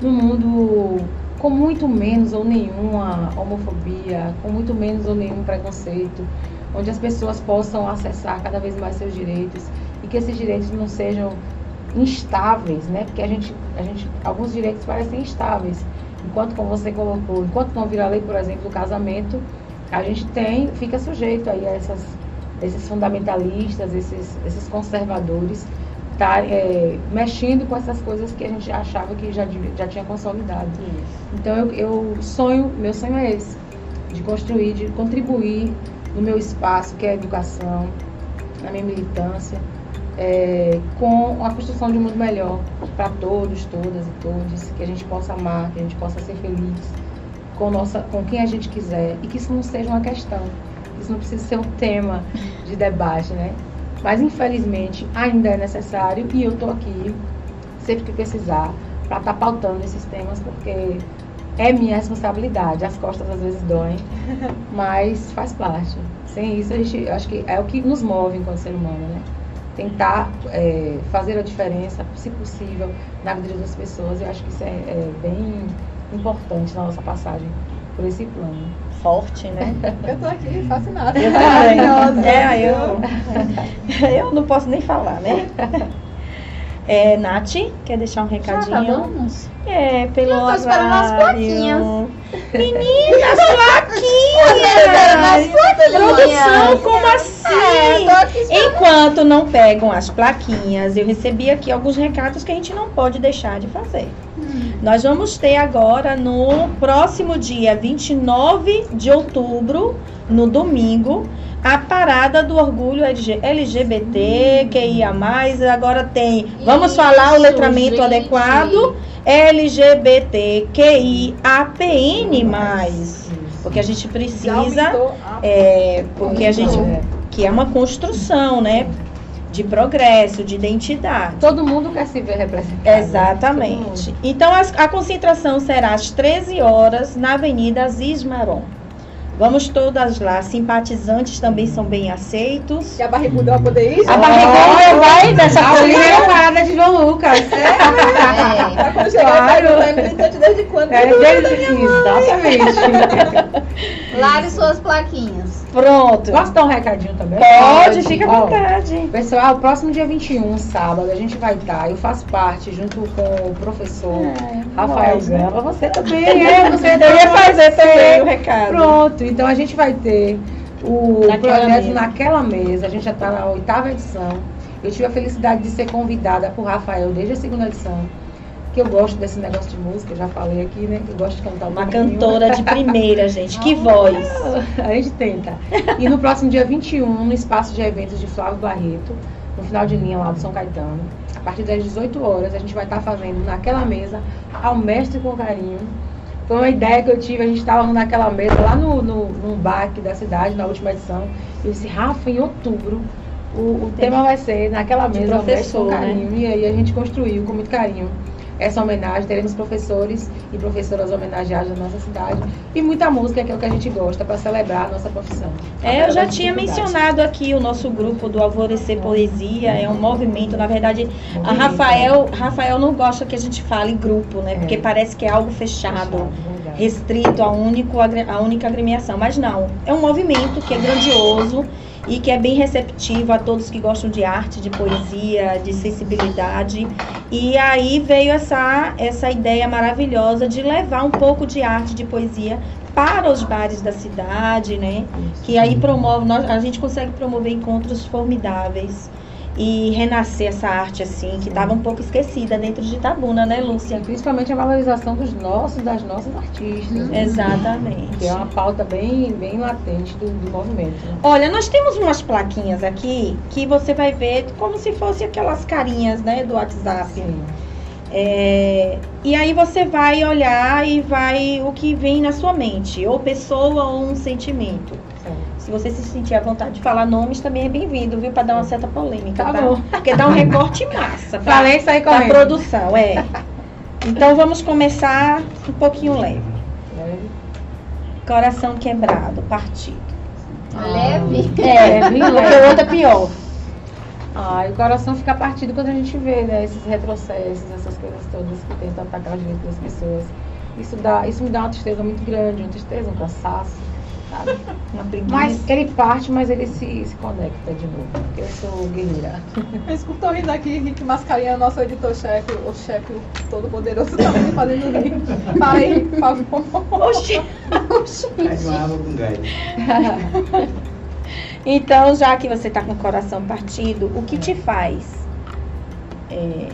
num mundo com muito menos ou nenhuma homofobia, com muito menos ou nenhum preconceito, onde as pessoas possam acessar cada vez mais seus direitos e que esses direitos não sejam instáveis, né? Porque a gente, a gente, alguns direitos parecem instáveis. Enquanto, como você colocou, enquanto não vira lei, por exemplo, do casamento, a gente tem, fica sujeito aí a essas, esses fundamentalistas, esses, esses conservadores, tá, é, mexendo com essas coisas que a gente achava que já, já tinha consolidado. Então eu, eu sonho, meu sonho é esse, de construir, de contribuir no meu espaço, que é a educação, na minha militância, é, com a construção de um mundo melhor para todos, todas e todos, que a gente possa amar, que a gente possa ser feliz com, nossa, com quem a gente quiser e que isso não seja uma questão, isso não precisa ser um tema de debate, né? Mas infelizmente ainda é necessário e eu estou aqui sempre que precisar, para estar pautando esses temas, porque é minha responsabilidade. As costas às vezes doem, mas faz parte. Sem isso, a gente acho que é o que nos move enquanto ser humano, né? Tentar é, fazer a diferença, se possível, na vida das pessoas. Eu acho que isso é, é bem importante na nossa passagem por esse plano. Forte, né? Eu tô aqui fascinada. Eu também. Maravilhosa. É, eu, eu não posso nem falar, né? É, Nath, quer deixar um Já recadinho? acabamos? É, pelo Eu tô esperando as plaquinhas. Meninas, Nas plaquinhas! Produção, plaquinhas. como assim? É. Enquanto não pegam as plaquinhas, eu recebi aqui alguns recados que a gente não pode deixar de fazer. Nós vamos ter agora no próximo dia 29 de outubro, no domingo, a parada do orgulho LG LGBT, QIA+, agora tem, vamos falar o Isso, letramento gente. adequado, LGBT, QI, APN+, porque a gente precisa, é, porque a gente, que é uma construção, né, de progresso, de identidade. Todo mundo quer se ver representado. né? Exatamente. mundo. Então as- a concentração será às 13 horas na Avenida Aziz Maron. Vamos todas lá. Simpatizantes também são bem aceitos. E a barriguda vai poder ir? A barrigona vai dessa A primeira parada de João Lucas. É. Tá quando chegar Claro. é militante desde quando? É, desde- exatamente. Lare suas plaquinhas. Pronto. Posso dar um recadinho também? Pode, fica à Ó, vontade. Pessoal, próximo dia 21, sábado, a gente vai estar. Eu faço parte, junto com o professor Rafael nós, né? Gama. Você também, é, você Eu ia fazer também o recado. Pronto, então a gente vai ter o Naquela projeto mesa. naquela mesa. A gente já está na oitava edição. Eu tive a felicidade de ser convidada por Rafael desde a segunda edição. Que eu gosto desse negócio de música, eu já falei aqui, né? Que eu gosto de cantar um Uma cantora de primeira, gente. Que voz. A gente tenta. E no próximo dia 21, no espaço de eventos de Flávio Barreto, no final de linha lá do São Caetano, a partir das 18 horas, a gente vai estar fazendo naquela mesa ao mestre com carinho. Foi uma ideia que eu tive, a gente estava naquela mesa lá no, no, num bar aqui da cidade, na última edição. Eu disse, Rafa, em outubro, o, o tema vai ser naquela mesa ao mestre com né? carinho. E aí a gente construiu com muito carinho essa homenagem. Teremos professores e professoras homenageados da nossa cidade e muita música, que é o que a gente gosta, para celebrar a nossa profissão. É, eu já tinha mencionado aqui o nosso grupo do Alvorecer Poesia, é um movimento, na verdade, a Movimento, Rafael, Rafael não gosta que a gente fale grupo, né? É. Porque parece que é algo né? fechado, restrito a, único, a única agremiação. Mas não, é um movimento que é grandioso e que é bem receptivo a todos que gostam de arte, de poesia, de sensibilidade. E aí veio essa, essa ideia maravilhosa de levar um pouco de arte, de poesia para os bares da cidade, né? que aí promove, nós, a gente consegue promover encontros formidáveis e renascer essa arte assim, que estava um pouco esquecida dentro de Tabuna, né, Lúcia? Principalmente a valorização dos nossos, das nossas artistas. né? Exatamente. Que é uma pauta bem, bem latente do, do movimento. né? Olha, nós temos umas plaquinhas aqui que você vai ver como se fosse aquelas carinhas, né, do WhatsApp. Sim. É, e aí você vai olhar e vai o que vem na sua mente, ou pessoa ou um sentimento. Se você se sentir à vontade de falar nomes, também é bem-vindo, viu? Para dar uma certa polêmica, Tá tá? bom. Porque dá um recorte massa. pra- Falei isso aí da correndo. produção, é. Então vamos começar um pouquinho leve. Coração quebrado, partido. Leve. É, É, porque leve. o outro é pior. Ai, o coração fica partido quando a gente vê, né, esses retrocessos, essas coisas todas que tentam atacar os direitos das pessoas. Isso, dá, isso me dá uma tristeza muito grande, uma tristeza, um cansaço, sabe? Uma preguiça. Mas ele parte, mas ele se, se conecta de novo, porque eu sou guerreira. Eu escutou rindo aqui, Rick Mascarinha, nosso editor-chefe, o chefe todo poderoso, tá me fazendo rir. Fala aí, por favor. Oxi. Faz uma água com gás. Então, já que você tá com o coração partido, o que te faz é,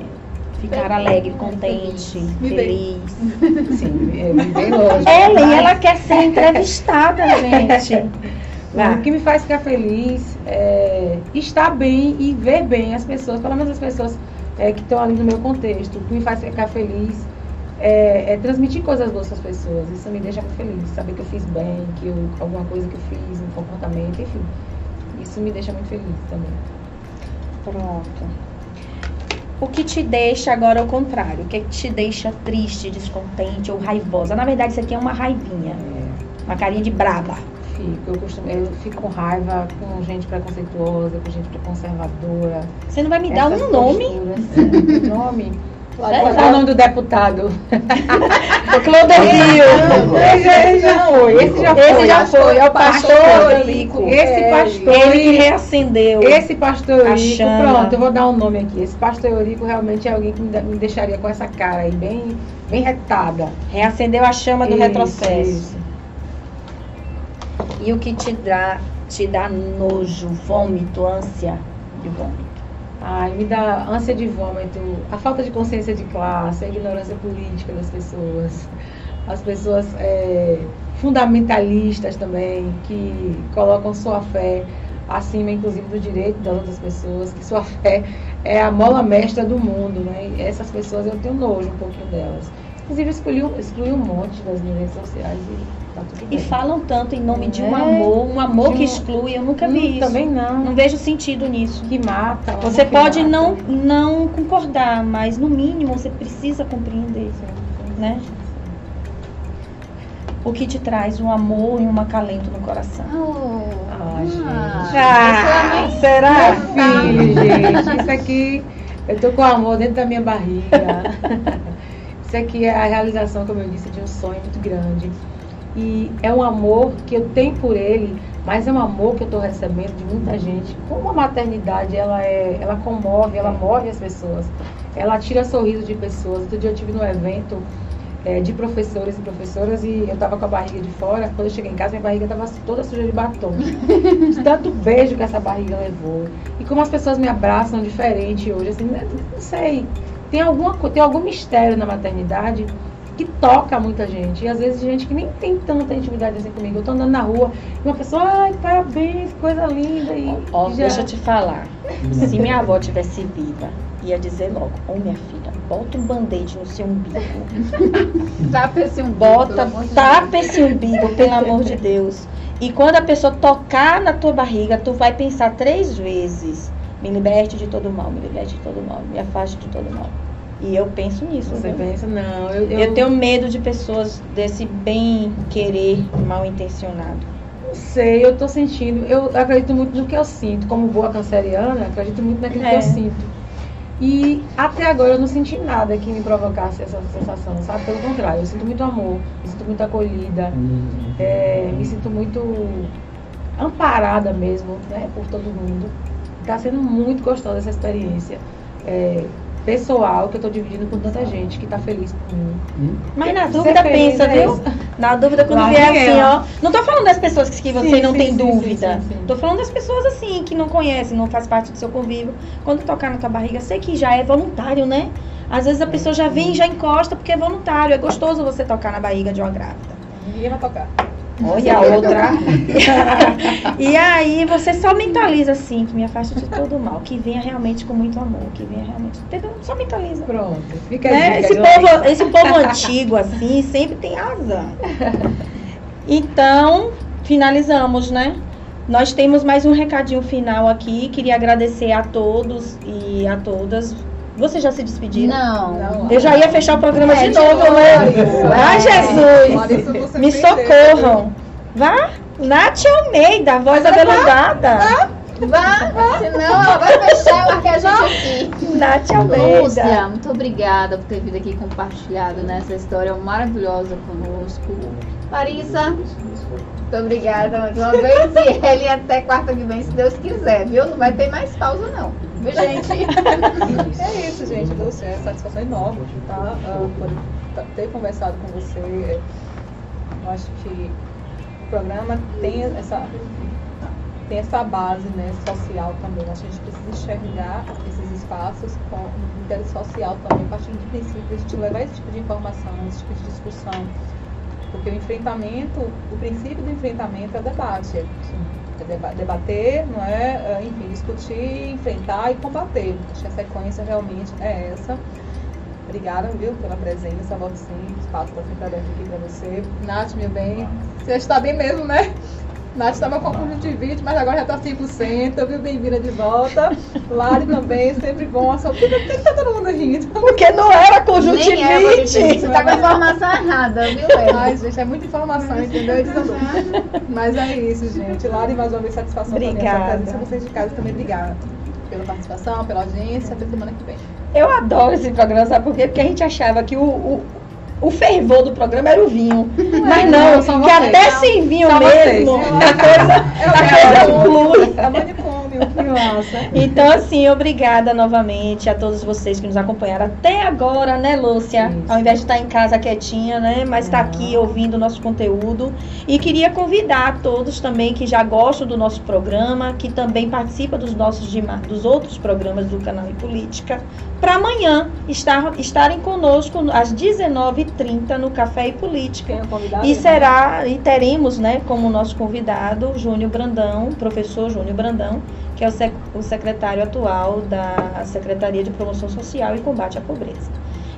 ficar alegre, contente, Me feliz? Sim, é bem longe. Ellen, Mas- ela quer ser entrevistada, gente. O que me faz ficar feliz é estar bem e ver bem as pessoas, pelo menos as pessoas é, que estão ali no meu contexto. O que me faz ficar feliz é, é transmitir coisas boas para as pessoas. Isso me deixa muito feliz. Saber que eu fiz bem, que eu, alguma coisa que eu fiz, um comportamento, enfim. Isso me deixa muito feliz também. Pronto. O que te deixa agora ao contrário? O que te deixa triste, descontente ou raivosa? Na verdade, isso aqui é uma raivinha. Uma carinha de braba. Fico, eu, costumo, eu fico com raiva com gente preconceituosa, com gente conservadora. Você não vai me dar um nome? posturas. Um nome? Qual é o nome do deputado? O. Esse já, foi, esse já foi. Esse já foi, é o pastor Eurico. Eurico. Esse pastor, Ele que reacendeu. esse pastor Eurico, pronto, eu vou dar um nome aqui. Esse pastor Eurico realmente é alguém que me deixaria com essa cara aí, bem, bem retada. Reacendeu a chama do Isso, retrocesso. isso. E o que te dá, te dá nojo, vômito, ânsia de vômito? Ai, me dá ânsia de vômito, a falta de consciência de classe, a ignorância política das pessoas, as pessoas é, fundamentalistas também, que colocam sua fé acima, inclusive, do direito das outras pessoas, que sua fé é a mola mestra do mundo, né? E essas pessoas eu tenho nojo um pouquinho delas. Inclusive, excluí, um- excluí um monte das minhas redes sociais e tá tudo E bem. falam tanto em nome de um É, amor, um amor de que um- exclui. Eu nunca vi Hum, isso. Também não. Não vejo sentido nisso. Que mata. um Você pode mata. não, não concordar, mas no mínimo você precisa compreender, né? O que te traz um amor e um acalento no coração. Oh, Ah, gente. Ah, é será? Filho, gente, isso aqui, eu tô com amor dentro da minha barriga. Isso aqui é a realização, como eu disse, de um sonho muito grande. E é um amor que eu tenho por ele, mas é um amor que eu estou recebendo de muita gente. Como a maternidade, ela é, ela comove, ela move as pessoas. Ela tira sorriso de pessoas. Outro dia eu tive num evento eh, de professores e professoras e eu estava com a barriga de fora. Quando eu cheguei em casa, minha barriga estava toda suja de batom. Tanto beijo que essa barriga levou. E como as pessoas me abraçam diferente hoje, assim, não sei. Tem, alguma, tem algum mistério na maternidade que toca muita gente. E às vezes gente que nem tem tanta intimidade assim comigo. Eu tô andando na rua e uma pessoa, ai, parabéns, coisa linda. E, Ó, já- deixa eu te falar. Se minha avó tivesse viva, ia dizer logo, ô minha filha, bota um band-aid no seu umbigo. Tapa esse um Bota, tapa esse umbigo, pelo amor de Deus. E quando a pessoa tocar na tua barriga, tu vai pensar três vezes. Me liberte de todo mal, me liberte de todo mal, me afaste de todo mal. E eu penso nisso. Você pensa, não, eu, eu, Eu tenho medo de pessoas desse bem querer mal intencionado. não sei, eu tô sentindo, eu acredito muito no que eu sinto. Como boa canceriana, acredito muito naquilo que É. eu sinto. E até agora eu não senti nada que me provocasse essa sensação, sabe? Pelo contrário, eu sinto muito amor, me sinto muito acolhida, é, me sinto muito amparada mesmo, né, por todo mundo. Está sendo muito gostosa essa experiência é, pessoal que eu estou dividindo com tanta gente que está feliz por mim. Mas na Ser dúvida feliz pensa, é viu? Na dúvida quando vier assim, ó. Não tô falando das pessoas que você Sim, não sim, tem sim, dúvida. Tô falando das pessoas assim, que não conhecem, não faz parte do seu convívio. Quando tocar na tua barriga, sei que já é voluntário, né? Às vezes a pessoa já vem e já encosta porque é voluntário. É gostoso você tocar na barriga de uma grávida. Ninguém vai tocar. Olha a outra. e aí você só mentaliza assim, que me afasta de todo mal. Que venha realmente com muito amor. Que venha realmente. Entendeu? Só mentaliza. Pronto, fica Né? Esse, povo, esse povo antigo, assim, sempre tem razão. Então, finalizamos, né? Nós temos mais um recadinho final aqui. Queria agradecer a todos e a todas. Vocês já se despediram? Não. Não. Eu já ia fechar o programa É, de novo, né? É. Jesus! Você Me socorram! Vá! Nath Almeida, voz aveludada. Vá, senão ela vai fechar e marcar a gente aqui. Nath Almeida. Lúcia, muito obrigada por ter vindo aqui compartilhado nessa história maravilhosa conosco. Larissa, muito obrigada mais uma vez. E ele até quarta que vem, se Deus quiser, viu? Não vai ter mais pausa, não. Viu, gente? É isso, gente. Lúcia, é satisfação enorme tá? Tá- ter conversado com você. Eu acho que o programa tem essa, tem essa base né, social também. A gente precisa enxergar esses espaços com interesse social também, a partir do princípio de a gente levar esse tipo de informação, esse tipo de discussão. Porque o enfrentamento, o princípio do enfrentamento é o debate. É deba- debater, não é? É, Enfim, discutir, enfrentar e combater. Acho que a sequência realmente é essa. Obrigada, viu, pela presença. O espaço está sempre aberto aqui para você. Nath, meu bem, você está bem mesmo, né? Nath estava com conjuntivite, mas agora já está 100%, viu? Bem-vinda de volta. Lari também, sempre bom. Só que tem que estar todo mundo rindo. Porque não era Nem é conjuntivite. Você tá com a informação errada, viu, Ai, Ed? gente, é muita informação, entendeu? Mas é isso, gente. Lari, mais uma vez, satisfação também. Obrigada. Presença, vocês de casa também, obrigada. Pela participação, pela audiência, até semana que vem. Eu adoro esse programa, sabe por quê? Porque a gente achava que o, o, o fervor do programa era o vinho. Mas não, não, são que vocês. até sem vinho São mesmo, vocês. a coisa, a coisa flui. É. Então, assim, obrigada novamente a todos vocês que nos acompanharam até agora, né, Lúcia? Isso. Ao invés de estar em casa quietinha, né? Mas está aqui ouvindo o nosso conteúdo. E queria convidar a todos também que já gostam do nosso programa, que também participam dos nossos dos outros programas do canal e Política, para amanhã estar, estarem conosco às 19h30 no Café e Política. É? E será, e teremos, né, como nosso convidado, Júnior Brandão, professor Júnior Brandão, que é o, sec- o secretário atual da Secretaria de Promoção Social e Combate à Pobreza.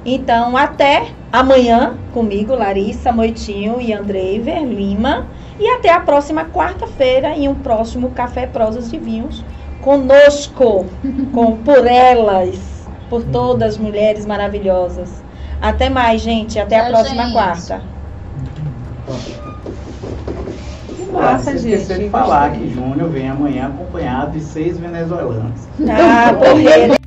Então, até amanhã comigo, Larissa Moitinho e Andrei Verlima. E até a próxima quarta-feira em um próximo Café Prosas de Vinhos conosco, com, por elas, por todas as mulheres maravilhosas. Até mais, gente. Até a próxima gente. quarta. Que massa, Você gente. esqueceu de falar que Júnior vem amanhã acompanhado de seis venezuelanos. Ah, porreiro.